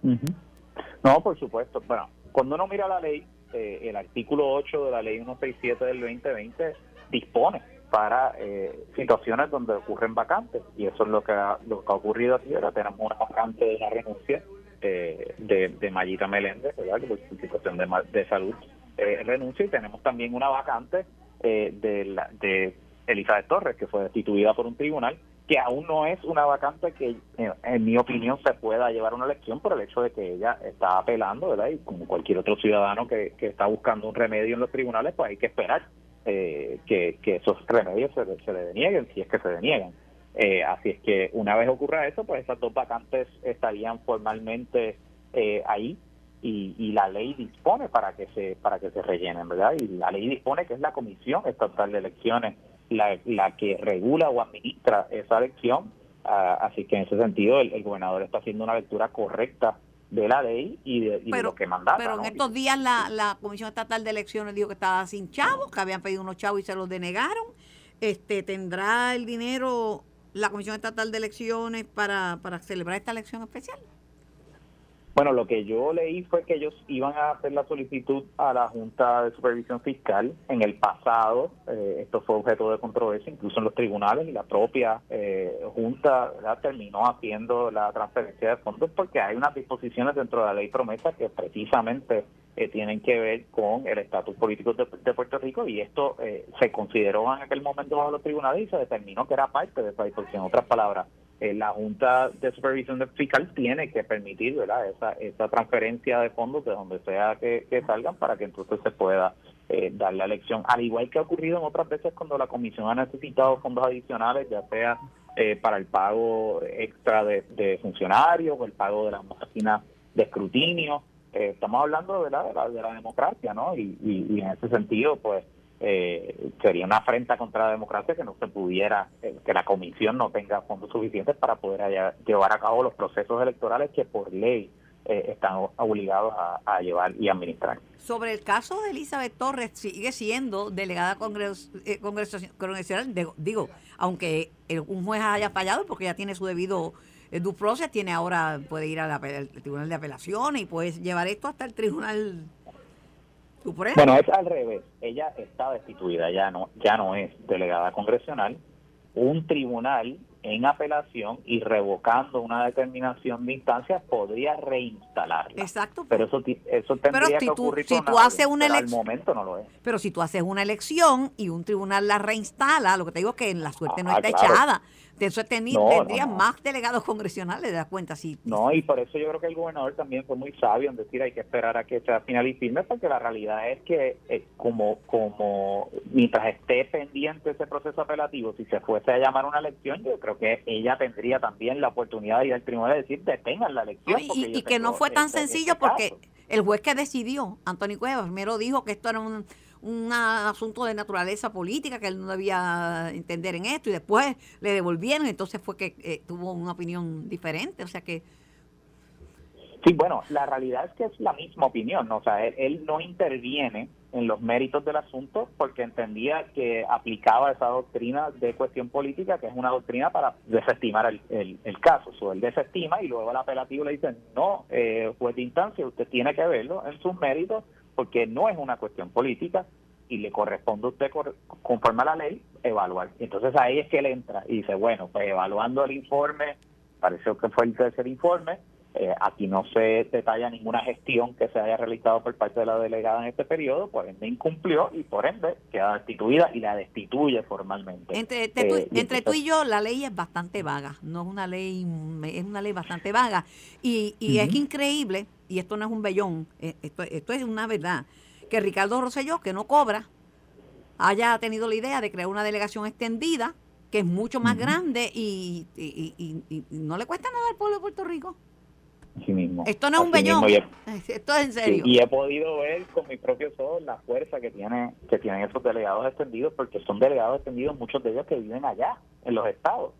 No, por supuesto. Bueno, cuando uno mira la ley, eh, el artículo 8 de la ley 167 del 2020 dispone para eh, situaciones donde ocurren vacantes y eso es lo que ha, lo que ha ocurrido aquí. Ahora tenemos una vacante de la renuncia eh, de, de Mayita Meléndez, ¿verdad? que por su situación de, de salud eh, renuncia y tenemos también una vacante eh, de, la- de Elizabeth Torres que fue destituida por un tribunal que aún no es una vacante que, en mi opinión, se pueda llevar una elección por el hecho de que ella está apelando, ¿verdad? Y como cualquier otro ciudadano que, que está buscando un remedio en los tribunales, pues hay que esperar eh, que, que esos remedios se, se le denieguen, si es que se deniegan. Eh, así es que una vez ocurra eso, pues esas dos vacantes estarían formalmente eh, ahí y, y, la ley dispone para que se para que se rellenen, ¿verdad? Y la ley dispone que es la Comisión Estatal de Elecciones la, la que regula o administra esa elección, ah, así que en ese sentido el, gobernador está haciendo una lectura correcta de la ley y de, lo que mandaba. Pero en estos días la, la Comisión Estatal de Elecciones dijo que estaba sin chavos, que habían pedido unos chavos y se los denegaron. Este ¿Tendrá el dinero la Comisión Estatal de Elecciones para, para celebrar esta elección especial? Bueno, lo que yo leí fue que ellos iban a hacer la solicitud a la Junta de Supervisión Fiscal. En el pasado, eh, esto fue objeto de controversia, incluso en los tribunales, y la propia eh, Junta terminó haciendo la transferencia de fondos porque hay unas disposiciones dentro de la ley promesa que precisamente eh, tienen que ver con el estatus político de, Puerto Rico y esto se consideró en aquel momento bajo los tribunales y se determinó que era parte de esa disposición. En otras palabras, eh, la Junta de Supervisión Fiscal tiene que permitir ¿verdad? Esa, esa transferencia de fondos de donde sea que, salgan para que entonces se pueda eh, dar la elección. Al igual que ha ocurrido en otras veces cuando la Comisión ha necesitado fondos adicionales, ya sea eh, para el pago extra de, funcionarios o el pago de las máquinas de escrutinio. estamos hablando De, la, de la democracia, ¿no? Y en ese sentido, pues eh, sería una afrenta contra la democracia que no se pudiera, eh, que la comisión no tenga fondos suficientes para poder llevar a cabo los procesos electorales que por ley eh, están obligados a, llevar y administrar. Sobre el caso de Elizabeth Torres, sigue siendo delegada congres, eh, congresional, digo, aunque un juez haya fallado porque ya tiene su debido due process, tiene ahora, puede ir al Tribunal de Apelaciones y puede llevar esto hasta el Tribunal bueno, es al revés. Ella está destituida, ya no, ya no es delegada congresional. Un tribunal en apelación y revocando una determinación de instancia podría reinstalarla. Exacto. Pero eso, eso tendría que ocurrir si tú haces una elección. momento no lo es. Pero si tú haces una elección y un tribunal la reinstala, lo que te digo es que la suerte no ah, está echada. De eso tendría más delegados congresionales, de das cuenta? Sí. No, y por eso yo creo que el gobernador también fue muy sabio en decir hay que esperar a que sea final y firme, porque la realidad es que eh, como, como mientras esté pendiente ese proceso apelativo, si se fuese a llamar una elección, yo creo que ella tendría también la oportunidad de ir al tribunal y decir detengan la elección. y, que no fue tan este, este sencillo porque el juez que decidió, Antonio Cuevas, primero dijo que esto era un un asunto de naturaleza política que él no debía entender en esto y después le devolvieron, entonces fue que eh, tuvo una opinión diferente, o sea que... Sí, bueno, la realidad es que es la misma opinión, o sea, él, no interviene en los méritos del asunto porque entendía que aplicaba esa doctrina de cuestión política, que es una doctrina para desestimar el, el, caso. O él desestima y luego el apelativo le dice, no, eh, juez de instancia, usted tiene que verlo en sus méritos porque no es una cuestión política y le corresponde a usted, conforme a la ley, evaluar. Entonces ahí es que él entra y dice, bueno, pues evaluando el informe, pareció que fue el tercer informe, eh, aquí no se detalla ninguna gestión que se haya realizado por parte de la delegada en este periodo, por ende incumplió y por ende queda destituida y la destituye formalmente. Entre, eh, entre tú y yo la ley es bastante vaga, no es una ley, es una ley bastante vaga y, y es increíble y esto no es un bellón, eh, esto, esto es una verdad, que Ricardo Rosselló, que no cobra, haya tenido la idea de crear una delegación extendida, que es mucho más grande y, no le cuesta nada al pueblo de Puerto Rico. Mismo. Esto no es un bellón, esto es en serio. y he podido ver con mis propios ojos la fuerza que tiene que tienen esos delegados extendidos, porque son delegados extendidos, muchos de ellos que viven allá, en los estados,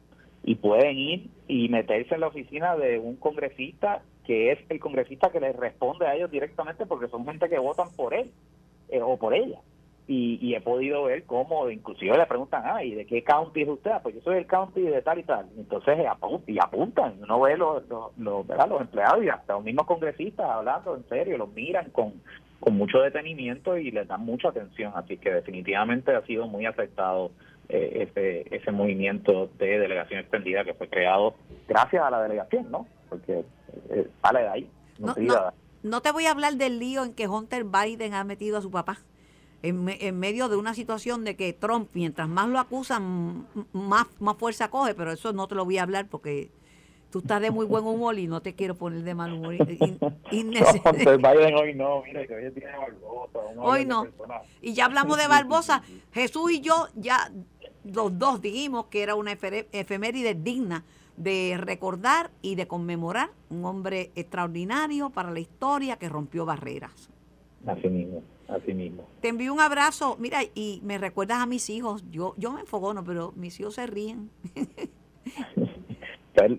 y pueden ir y meterse en la oficina de un congresista que es el congresista que les responde a ellos directamente porque son gente que votan por él eh, o por ella. Y, he podido ver cómo, inclusive le preguntan, ah, ¿y de qué county es usted? Ah, pues yo soy del county de tal y tal. Entonces y apuntan, uno ve los, los, los, los empleados y hasta los mismos congresistas hablando en serio, los miran con, con mucho detenimiento y les dan mucha atención. Así que definitivamente ha sido muy afectado eh, ese, ese movimiento de delegación extendida que fue creado gracias a la delegación, ¿no? Porque eh, sale de ahí. No, no, te voy a hablar del lío en que Hunter Biden ha metido a su papá. En, en, medio de una situación de que Trump, mientras más lo acusan, más, más fuerza coge, pero eso no te lo voy a hablar porque tú estás de muy buen humor y no te quiero poner de mal humor. Hunter Biden hoy no, mira, que hoy tiene Barbosa. Hoy no. Y ya hablamos de Barbosa. Jesús y yo ya los dos dijimos que era una efeméride digna de recordar y de conmemorar un hombre extraordinario para la historia que rompió barreras. Así mismo, así mismo. Te envío un abrazo, mira, y me recuerdas a mis hijos, yo, yo me enfogono, pero mis hijos se ríen.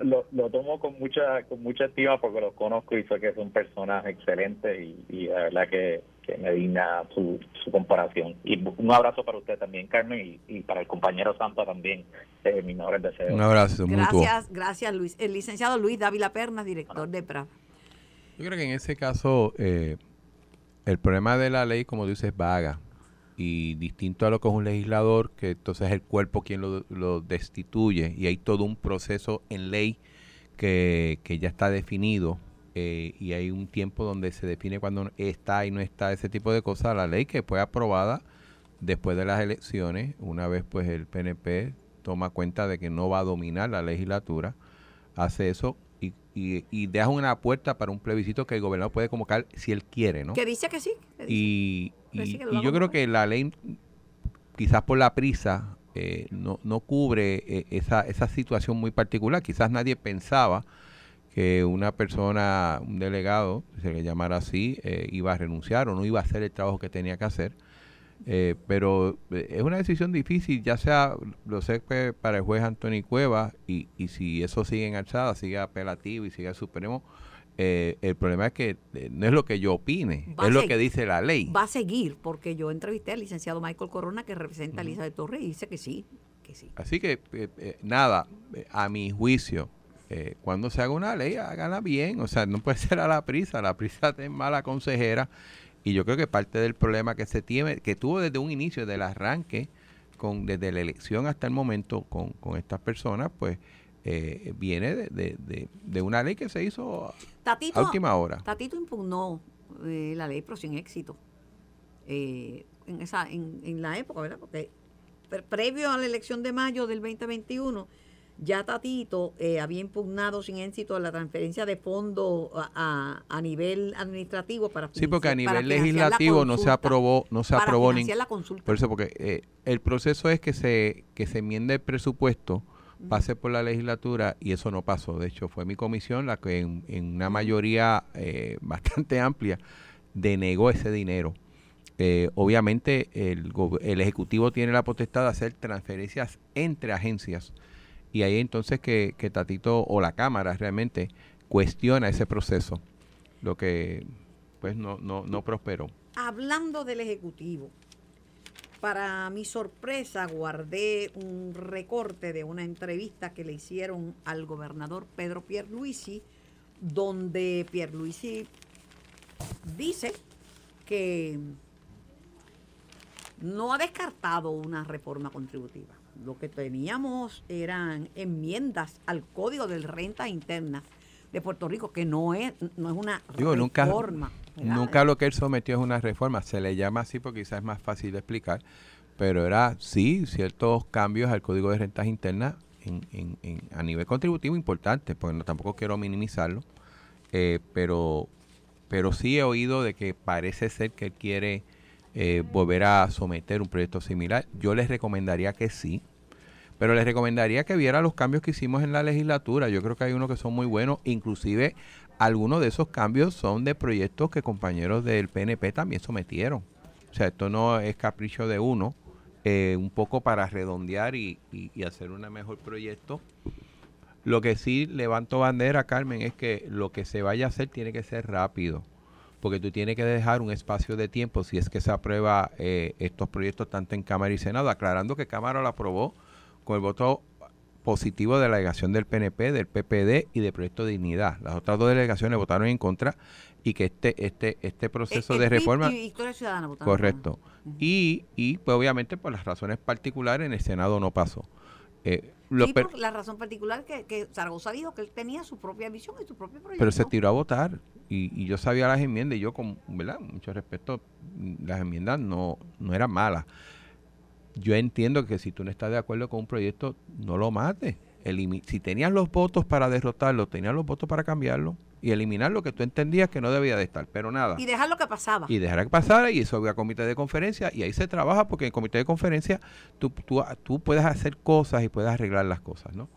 lo, lo, tomo con mucha con mucha estima porque los conozco y sé que son personas excelentes y, y la verdad que, me digna su, su comparación. Y un abrazo para usted también, Carmen, y, para el compañero Santo también, eh, mis mejores deseos. Un abrazo. Gracias, gracias Luis. El licenciado Luis Dávila Pernas, director de PRA. Yo creo que en ese caso eh, el problema de la ley, como dices, es vaga y distinto a lo que es un legislador, que entonces es el cuerpo quien lo, destituye y hay todo un proceso en ley que, que ya está definido eh, y hay un tiempo donde se define cuando está y no está ese tipo de cosas. La ley que fue aprobada después de las elecciones, una vez pues el PNP toma cuenta de que no va a dominar la legislatura, hace eso y, y, deja una puerta para un plebiscito que el gobernador puede convocar si él quiere, ¿no? Que dice que sí. Y, y, yo creo que la ley, quizás por la prisa, eh, no, no cubre eh, esa, esa situación muy particular. Quizás nadie pensaba que una persona, un delegado, se le llamara así, eh, iba a renunciar o no iba a hacer el trabajo que tenía que hacer. Pero es una decisión difícil, ya sea, lo sé para el juez Antonio Cueva, y, y si eso sigue en alzada, sigue apelativo y sigue supremo, eh, el problema es que eh, no es lo que yo opine, es lo que dice la ley. Va a seguir, porque yo entrevisté al licenciado Michael Corona, que representa a Elizabeth Torres, y dice que sí, que sí. Así que, eh, nada, a mi juicio, cuando se haga una ley, hágala bien, o sea, no puede ser a la prisa, la prisa es mala consejera, y yo creo que parte del problema que se tiene, que tuvo desde un inicio, del arranque, con desde la elección hasta el momento con, con estas personas, pues eh, viene de, de, una ley que se hizo a última hora. Tatito impugnó eh, la ley, pero sin éxito. Eh, en, esa, en, en, la época, ¿verdad? Porque previo a la elección de mayo del 2021, ya Tatito había impugnado sin éxito la transferencia de fondos a, a, nivel administrativo para Sí, porque a nivel legislativo no se aprobó, no se aprobó ni la consulta. Por eso, porque el proceso es que se que se enmiende el presupuesto pase por la legislatura y eso no pasó. De hecho, fue mi comisión la que en, una mayoría eh, bastante amplia denegó ese dinero. Eh, obviamente el, el, Ejecutivo tiene la potestad de hacer transferencias entre agencias y ahí entonces que, que Tatito o la Cámara realmente cuestiona ese proceso, lo que pues no, no, no prosperó. Hablando del Ejecutivo, para mi sorpresa, guardé un recorte de una entrevista que le hicieron al gobernador Pedro Pierluisi, donde Pierluisi dice que no ha descartado una reforma contributiva. Lo que teníamos eran enmiendas al Código de Renta Interna de Puerto Rico, que no es, no es una reforma. Nunca, lo que él sometió es una reforma, se le llama así porque quizás es más fácil de explicar, pero era, sí, ciertos cambios al Código de Rentas Internas en, en, a nivel contributivo importante, porque no, tampoco quiero minimizarlo, eh, pero, pero sí he oído de que parece ser que él quiere eh, volver a someter un proyecto similar. Yo les recomendaría que sí, pero les recomendaría que viera los cambios que hicimos en la legislatura. Yo creo que hay unos que son muy buenos, inclusive algunos de esos cambios son de proyectos que compañeros del PNP también sometieron. O sea, esto no es capricho de uno, eh, un poco para redondear y, y, hacer un mejor proyecto. Lo que sí levanto bandera, Carmen, es que lo que se vaya a hacer tiene que ser rápido, porque tú tienes que dejar un espacio de tiempo si es que se aprueba eh, estos proyectos tanto en Cámara y Senado, aclarando que Cámara lo aprobó con el voto positivo de la delegación del PNP, del PPD y de Proyecto Dignidad. Las otras dos delegaciones votaron en contra y que este este este proceso de reforma correcto y y pues obviamente por las razones particulares en el Senado no pasó. Eh, sí, por la razón particular que, que Zaragoza dijo que él tenía su propia visión y su propio proyecto. Pero se tiró a votar y, y yo sabía las enmiendas y yo con ¿verdad? mucho respeto las enmiendas no no eran malas yo entiendo que si tú no estás de acuerdo con un proyecto, no lo mates. si tenías los votos para derrotarlo, tenías los votos para cambiarlo. Y eliminar lo que tú entendías que no debía de estar, pero nada. Y dejar lo que pasaba. Y dejar que pasara y eso va a comité de conferencia y ahí se trabaja porque en comité de conferencia tú, tú, tú puedes hacer cosas y puedes arreglar las cosas, ¿no?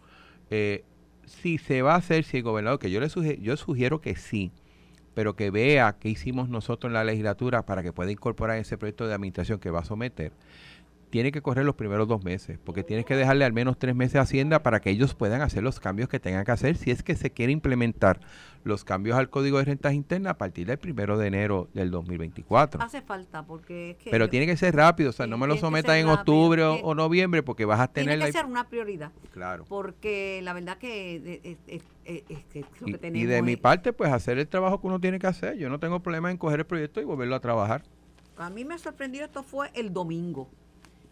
Eh, si se va a hacer, si el gobernador, que yo le sugiero, yo sugiero que sí, pero que vea qué hicimos nosotros en la legislatura para que pueda incorporar ese proyecto de administración que va a someter, tiene que correr los primeros dos meses, porque tienes que dejarle al menos tres meses a Hacienda para que ellos puedan hacer los cambios que tengan que hacer si es que se quiere implementar los cambios al Código de Rentas Internas a partir del primero de enero del 2024. Hace falta, porque es que... Pero tiene que ser rápido, o sea, no me lo sometas en octubre o, noviembre porque vas a tener... Tiene que ser una prioridad. Claro. Porque la verdad que es, lo que tenemos... Y de mi parte, pues hacer el trabajo que uno tiene que hacer. Yo no tengo problema en coger el proyecto y volverlo a trabajar. A mí me sorprendió, esto fue el domingo.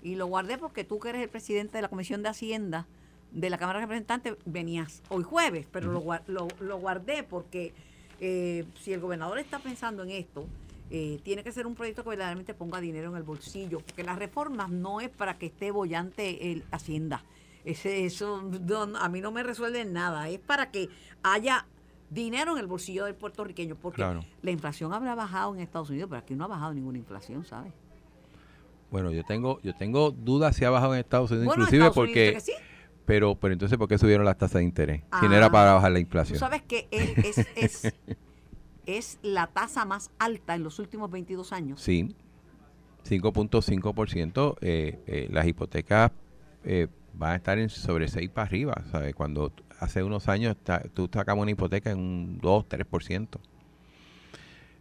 Y lo guardé porque tú que eres el presidente de la Comisión de Hacienda de la Cámara de Representantes venías hoy jueves, pero lo, lo, guardé porque eh, si el gobernador está pensando en esto, eh, tiene que ser un proyecto que verdaderamente ponga dinero en el bolsillo, porque las reformas no es para que esté bollante el Hacienda. Ese, eso a mí no me resuelve nada, es para que haya dinero en el bolsillo del puertorriqueño, porque la inflación habrá bajado en Estados Unidos, pero aquí no ha bajado ninguna inflación, ¿sabes? Bueno, yo tengo yo tengo dudas si ha bajado en Estados Unidos, inclusive porque... Pero, pero entonces, ¿por qué subieron las tasas de interés? si no era ah, para bajar la inflación. Tú sabes que es, es, es, la tasa más alta en los últimos 22 años. Sí, 5.5%. Eh, eh, las hipotecas eh, van a estar en sobre 6 para arriba. ¿sabes? Cuando hace unos años tú sacabas una hipoteca en un 2, 3%.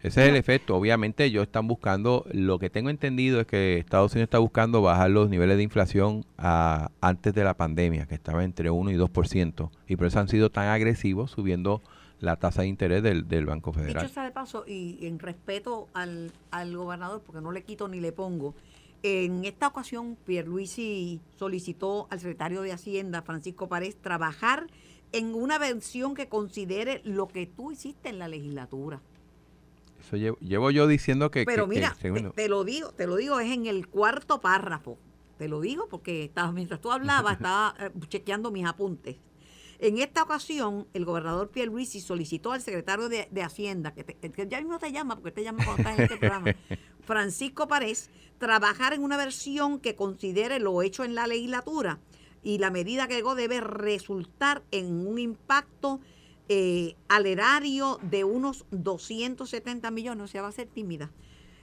Ese es el efecto. Obviamente ellos están buscando, lo que tengo entendido es que Estados Unidos está buscando bajar los niveles de inflación a, antes de la pandemia, que estaba entre 1 y 2%, y por eso han sido tan agresivos subiendo la tasa de interés del, Banco Federal. Dicho sea de paso, y en respeto al, al gobernador, porque no le quito ni le pongo, en esta ocasión Pierluisi solicitó al secretario de Hacienda, Francisco Párez, trabajar en una versión que considere lo que tú hiciste en la legislatura llevo, yo diciendo que... Pero mira, te, lo digo, te lo digo, es en el cuarto párrafo. Te lo digo porque estaba, mientras tú hablabas estaba eh, chequeando mis apuntes. En esta ocasión, el gobernador Pierluisi solicitó al secretario de, Hacienda, que, ya mismo te llama, porque te llama cuando estás en este programa, Francisco Párez, trabajar en una versión que considere lo hecho en la legislatura y la medida que llegó debe resultar en un impacto eh, al erario de unos 270 millones, o sea, va a ser tímida,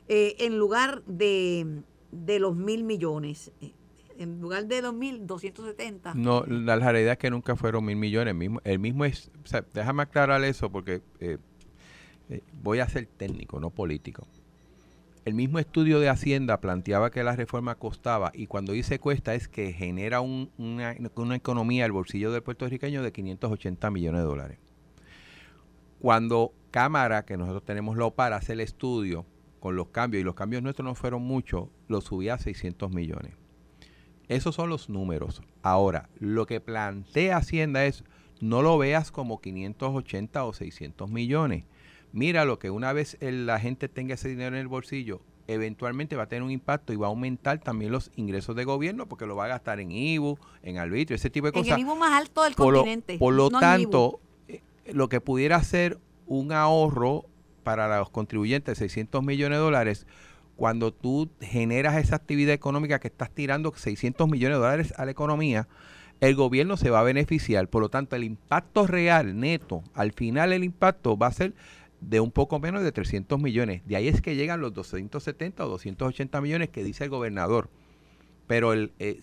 eh, en lugar de, de los mil millones. Eh, en lugar de los mil, 270. No, la, realidad es que nunca fueron mil millones. El mismo, es, déjame aclarar eso porque voy a ser técnico, no político. El mismo estudio de Hacienda planteaba que la reforma costaba, y cuando dice cuesta es que genera una, una economía al bolsillo del puertorriqueño de 580 millones de dólares. Cuando Cámara, que nosotros tenemos lo para hacer el estudio con los cambios, y los cambios nuestros no fueron muchos, lo subía a 600 millones. Esos son los números. Ahora, lo que plantea Hacienda es, no lo veas como 580 o 600 millones. Mira lo que una vez la gente tenga ese dinero en el bolsillo, eventualmente va a tener un impacto y va a aumentar también los ingresos de gobierno porque lo va a gastar en IBU, en arbitrio, ese tipo de cosas. En el IBU más alto del continente. por lo tanto, lo que pudiera ser un ahorro para los contribuyentes de 600 millones de dólares, cuando tú generas esa actividad económica que estás tirando 600 millones de dólares a la economía, el gobierno se va a beneficiar. Por lo tanto, el impacto real, neto, al final el impacto va a ser de un poco menos de 300 millones. De ahí es que llegan los 270 o 280 millones que dice el gobernador. Pero el, eh,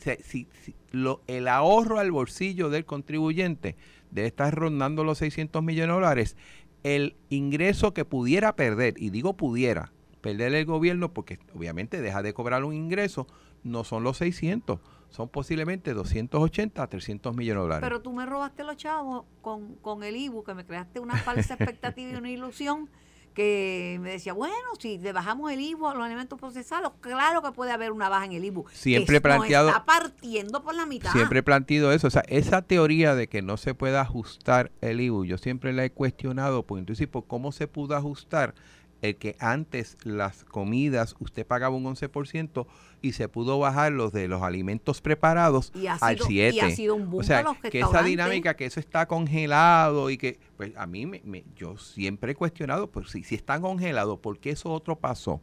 el ahorro al bolsillo del contribuyente debe estar rondando los 600 millones de dólares. El ingreso que pudiera perder, y digo pudiera, perder el gobierno porque obviamente deja de cobrar un ingreso, no son los 600, son posiblemente 280 a 300 millones de dólares. Pero tú me robaste los chavos con, con el IBU, que me creaste una falsa expectativa y una ilusión que me decía, bueno, si le bajamos el IBU a los alimentos procesados, claro que puede haber una baja en el IBU. Siempre he planteado. Está partiendo por la mitad. Siempre he planteado eso. O sea, esa teoría de que no se puede ajustar el IBU, yo siempre la he cuestionado, pues entonces, ¿por cómo se pudo ajustar el que antes las comidas usted pagaba un 11% y se pudo bajar los de los alimentos preparados Y ha al sido- 7. y ha sido un boom o sea, que esa dinámica, que eso está congelado y que, pues a mí, me, me- yo siempre he cuestionado, pues si, si está congelado, ¿por qué eso otro pasó?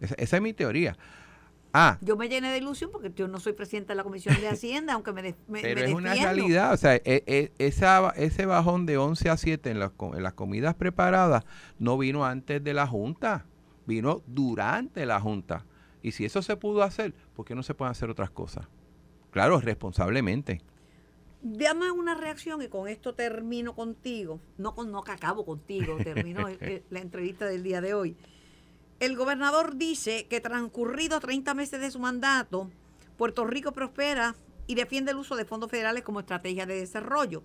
Esa, esa es mi teoría. Ah, Yo me llené de ilusión porque yo no soy presidente de la Comisión de Hacienda, aunque me, de- me, Pero me es una realidad, o sea, e- e- esa, ese bajón de 11 a 7 en las, en las comidas preparadas no vino antes de la Junta, vino durante la Junta. Y si eso se pudo hacer, ¿por qué no se pueden hacer otras cosas? Claro, responsablemente. Dame una reacción y con esto termino contigo. No, con, no que acabo contigo, termino el- el- la entrevista del día de hoy. El gobernador dice que transcurridos 30 meses de su mandato, Puerto Rico prospera y defiende el uso de fondos federales como estrategia de desarrollo.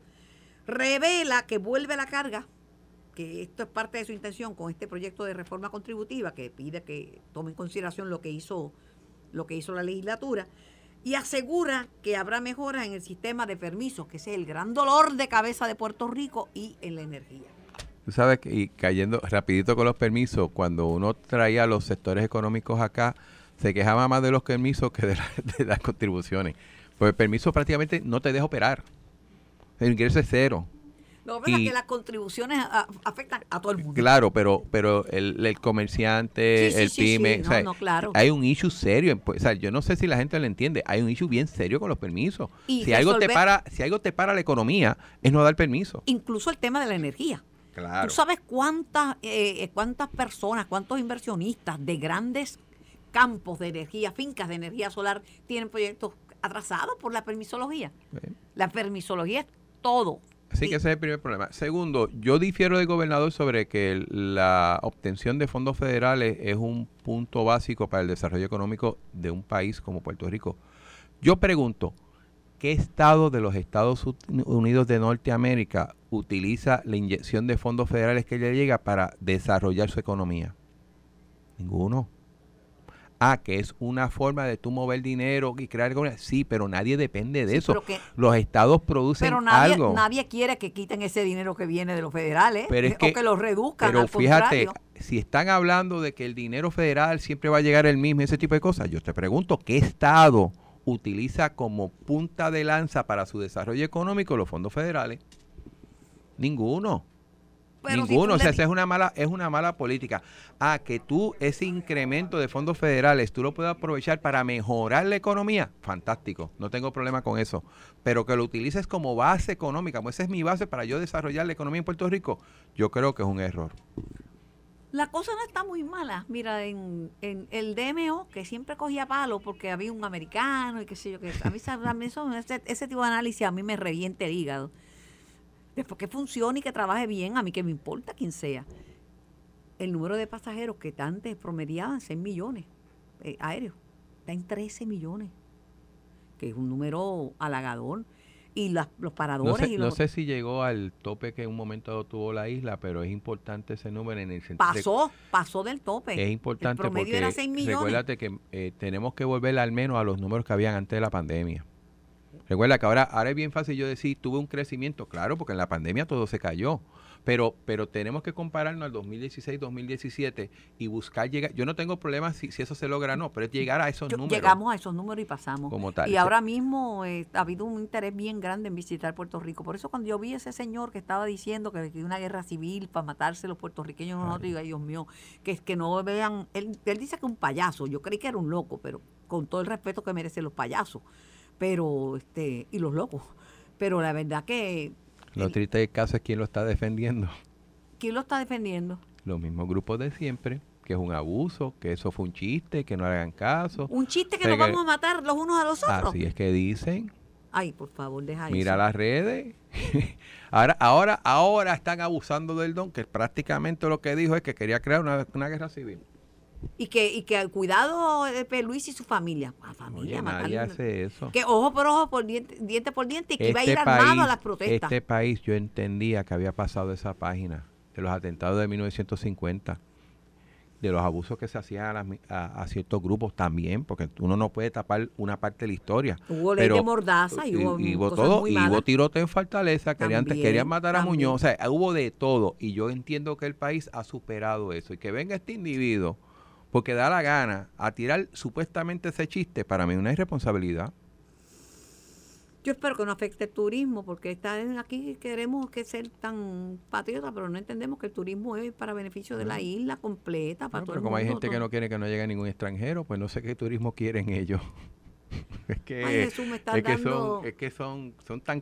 Revela que vuelve la carga, que esto es parte de su intención con este proyecto de reforma contributiva que pide que tome en consideración lo que hizo, lo que hizo la legislatura y asegura que habrá mejoras en el sistema de permisos, que es el gran dolor de cabeza de Puerto Rico y en la energía. Tú sabes, que, y cayendo rapidito con los permisos, cuando uno traía a los sectores económicos acá, se quejaba más de los permisos que de, la- de las contribuciones. Pues el permiso prácticamente no te deja operar. El ingreso es cero. Pasa es Y- que las contribuciones a- afectan a todo el mundo. Claro, pero pero el, el comerciante, Sí, sí, el sí, pyme, sí, o sea, no, no, claro. hay un issue serio. en- O sea, yo no sé si la gente lo entiende. Hay un issue bien serio con los permisos. Y si algo te para, si algo te para la economía, es no dar permiso. Incluso el tema de la energía. Claro. ¿Tú sabes cuántas, eh, cuántas personas, cuántos inversionistas de grandes campos de energía, fincas de energía solar, tienen proyectos atrasados por la permisología? La permisología es todo. Así Sí. que ese es el primer problema. Segundo, yo difiero del gobernador sobre que la obtención de fondos federales es un punto básico para el desarrollo económico de un país como Puerto Rico. Yo pregunto, ¿qué estado de los Estados Unidos de Norteamérica utiliza la inyección de fondos federales que le llega para desarrollar su economía? Ninguno. Ah, que es una forma de tú mover dinero y crear economía. Sí, pero nadie depende de Sí, eso. que- los estados producen Pero nadie, algo. nadie quiere que quiten ese dinero que viene de los federales Pero es eh, que- o que lo reduzcan. Pero al fíjate, contrario. si están hablando de que el dinero federal siempre va a llegar el mismo, ese tipo de cosas, yo te pregunto, ¿qué estado utiliza como punta de lanza para su desarrollo económico los fondos federales? Ninguno. Pero si Ninguno, tú o sea, esa es una mala, es una mala política. Ah, que tú ese incremento de fondos federales, tú lo puedes aprovechar para mejorar la economía, fantástico, no tengo problema con eso. Pero que lo utilices como base económica, como esa es mi base para yo desarrollar la economía en Puerto Rico, yo creo que es un error. La cosa no está muy mala. Mira, en, en el DMO, que siempre cogía palo porque había un americano y qué sé yo, que a mí, a mí eso- ese, tipo de análisis a mí me revienta el hígado. Después que funcione y que trabaje bien, a mí que me importa quién sea. El número de pasajeros que antes promediaban 6 millones eh, aéreos, está en 13 millones, que es un número halagador. Y las- los No paradores sé, y no los... sé si llegó al tope que en un momento dado tuvo la isla, pero es importante ese número en el sentido de- Pasó, pasó del tope. es importante el promedio porque era 6 millones. recuérdate que eh, tenemos que volver al menos a los números que habían antes de la pandemia. Recuerda que ahora, ahora es bien fácil yo decir, tuve un crecimiento, claro, porque en la pandemia todo se cayó, pero, pero tenemos que compararnos al 2016-2017 y buscar llegar, yo no tengo problema si, si eso se logra o no, pero es llegar a esos Yo- números. Llegamos a esos números y pasamos. Como tal, y ahora mismo eh, ha habido un interés bien grande en visitar Puerto Rico. Por eso cuando yo vi a ese señor que estaba diciendo que hay una guerra civil para matarse los puertorriqueños nosotros, digo, Dios mío, que es que no vean, él, él dice que un payaso, yo creí que era un loco, pero con todo el respeto que merecen los payasos, pero este y los locos. Pero la verdad que Lo triste del caso es quién lo está defendiendo. ¿quién lo está defendiendo? Los mismos grupos de siempre, que es un abuso, que eso fue un chiste, que no hagan caso. Un chiste que nos vamos a matar los unos a los otros. Así es que dicen. Ay, por favor, deja Mira eso. las redes. ahora, ahora, ahora están abusando del don, que prácticamente lo que dijo es que quería crear una, una guerra civil. Y que, y que cuidado de Luis y su familia. La familia, Oye, nadie hace eso. Que ojo por ojo, por diente, diente por diente, y que iba a ir Este armado a las protestas. Este país, yo entendía que había pasado esa página de los atentados de 1950. de los abusos que se hacían a, las a- a ciertos grupos también, porque uno no puede tapar una parte de la historia. Hubo ley de mordaza y hubo hubo cosas todo, muy y hubo tiroteo en Fortaleza, querían, También, querían matar a. Muñoz, o sea, hubo de todo. Y yo entiendo que el país ha superado eso. Y que venga este individuo, porque da la gana, a tirar supuestamente ese chiste, para mí es una irresponsabilidad. Yo espero que no afecte el turismo, porque está aquí queremos que ser tan patriotas, pero no entendemos que el turismo es para beneficio de la isla completa, para Bueno, todo pero el como hay gente que no quiere que no llegue ningún extranjero, pues no sé qué turismo quieren ellos. es que, Ay, Jesús, me estás es que dando- son, es que son, son tan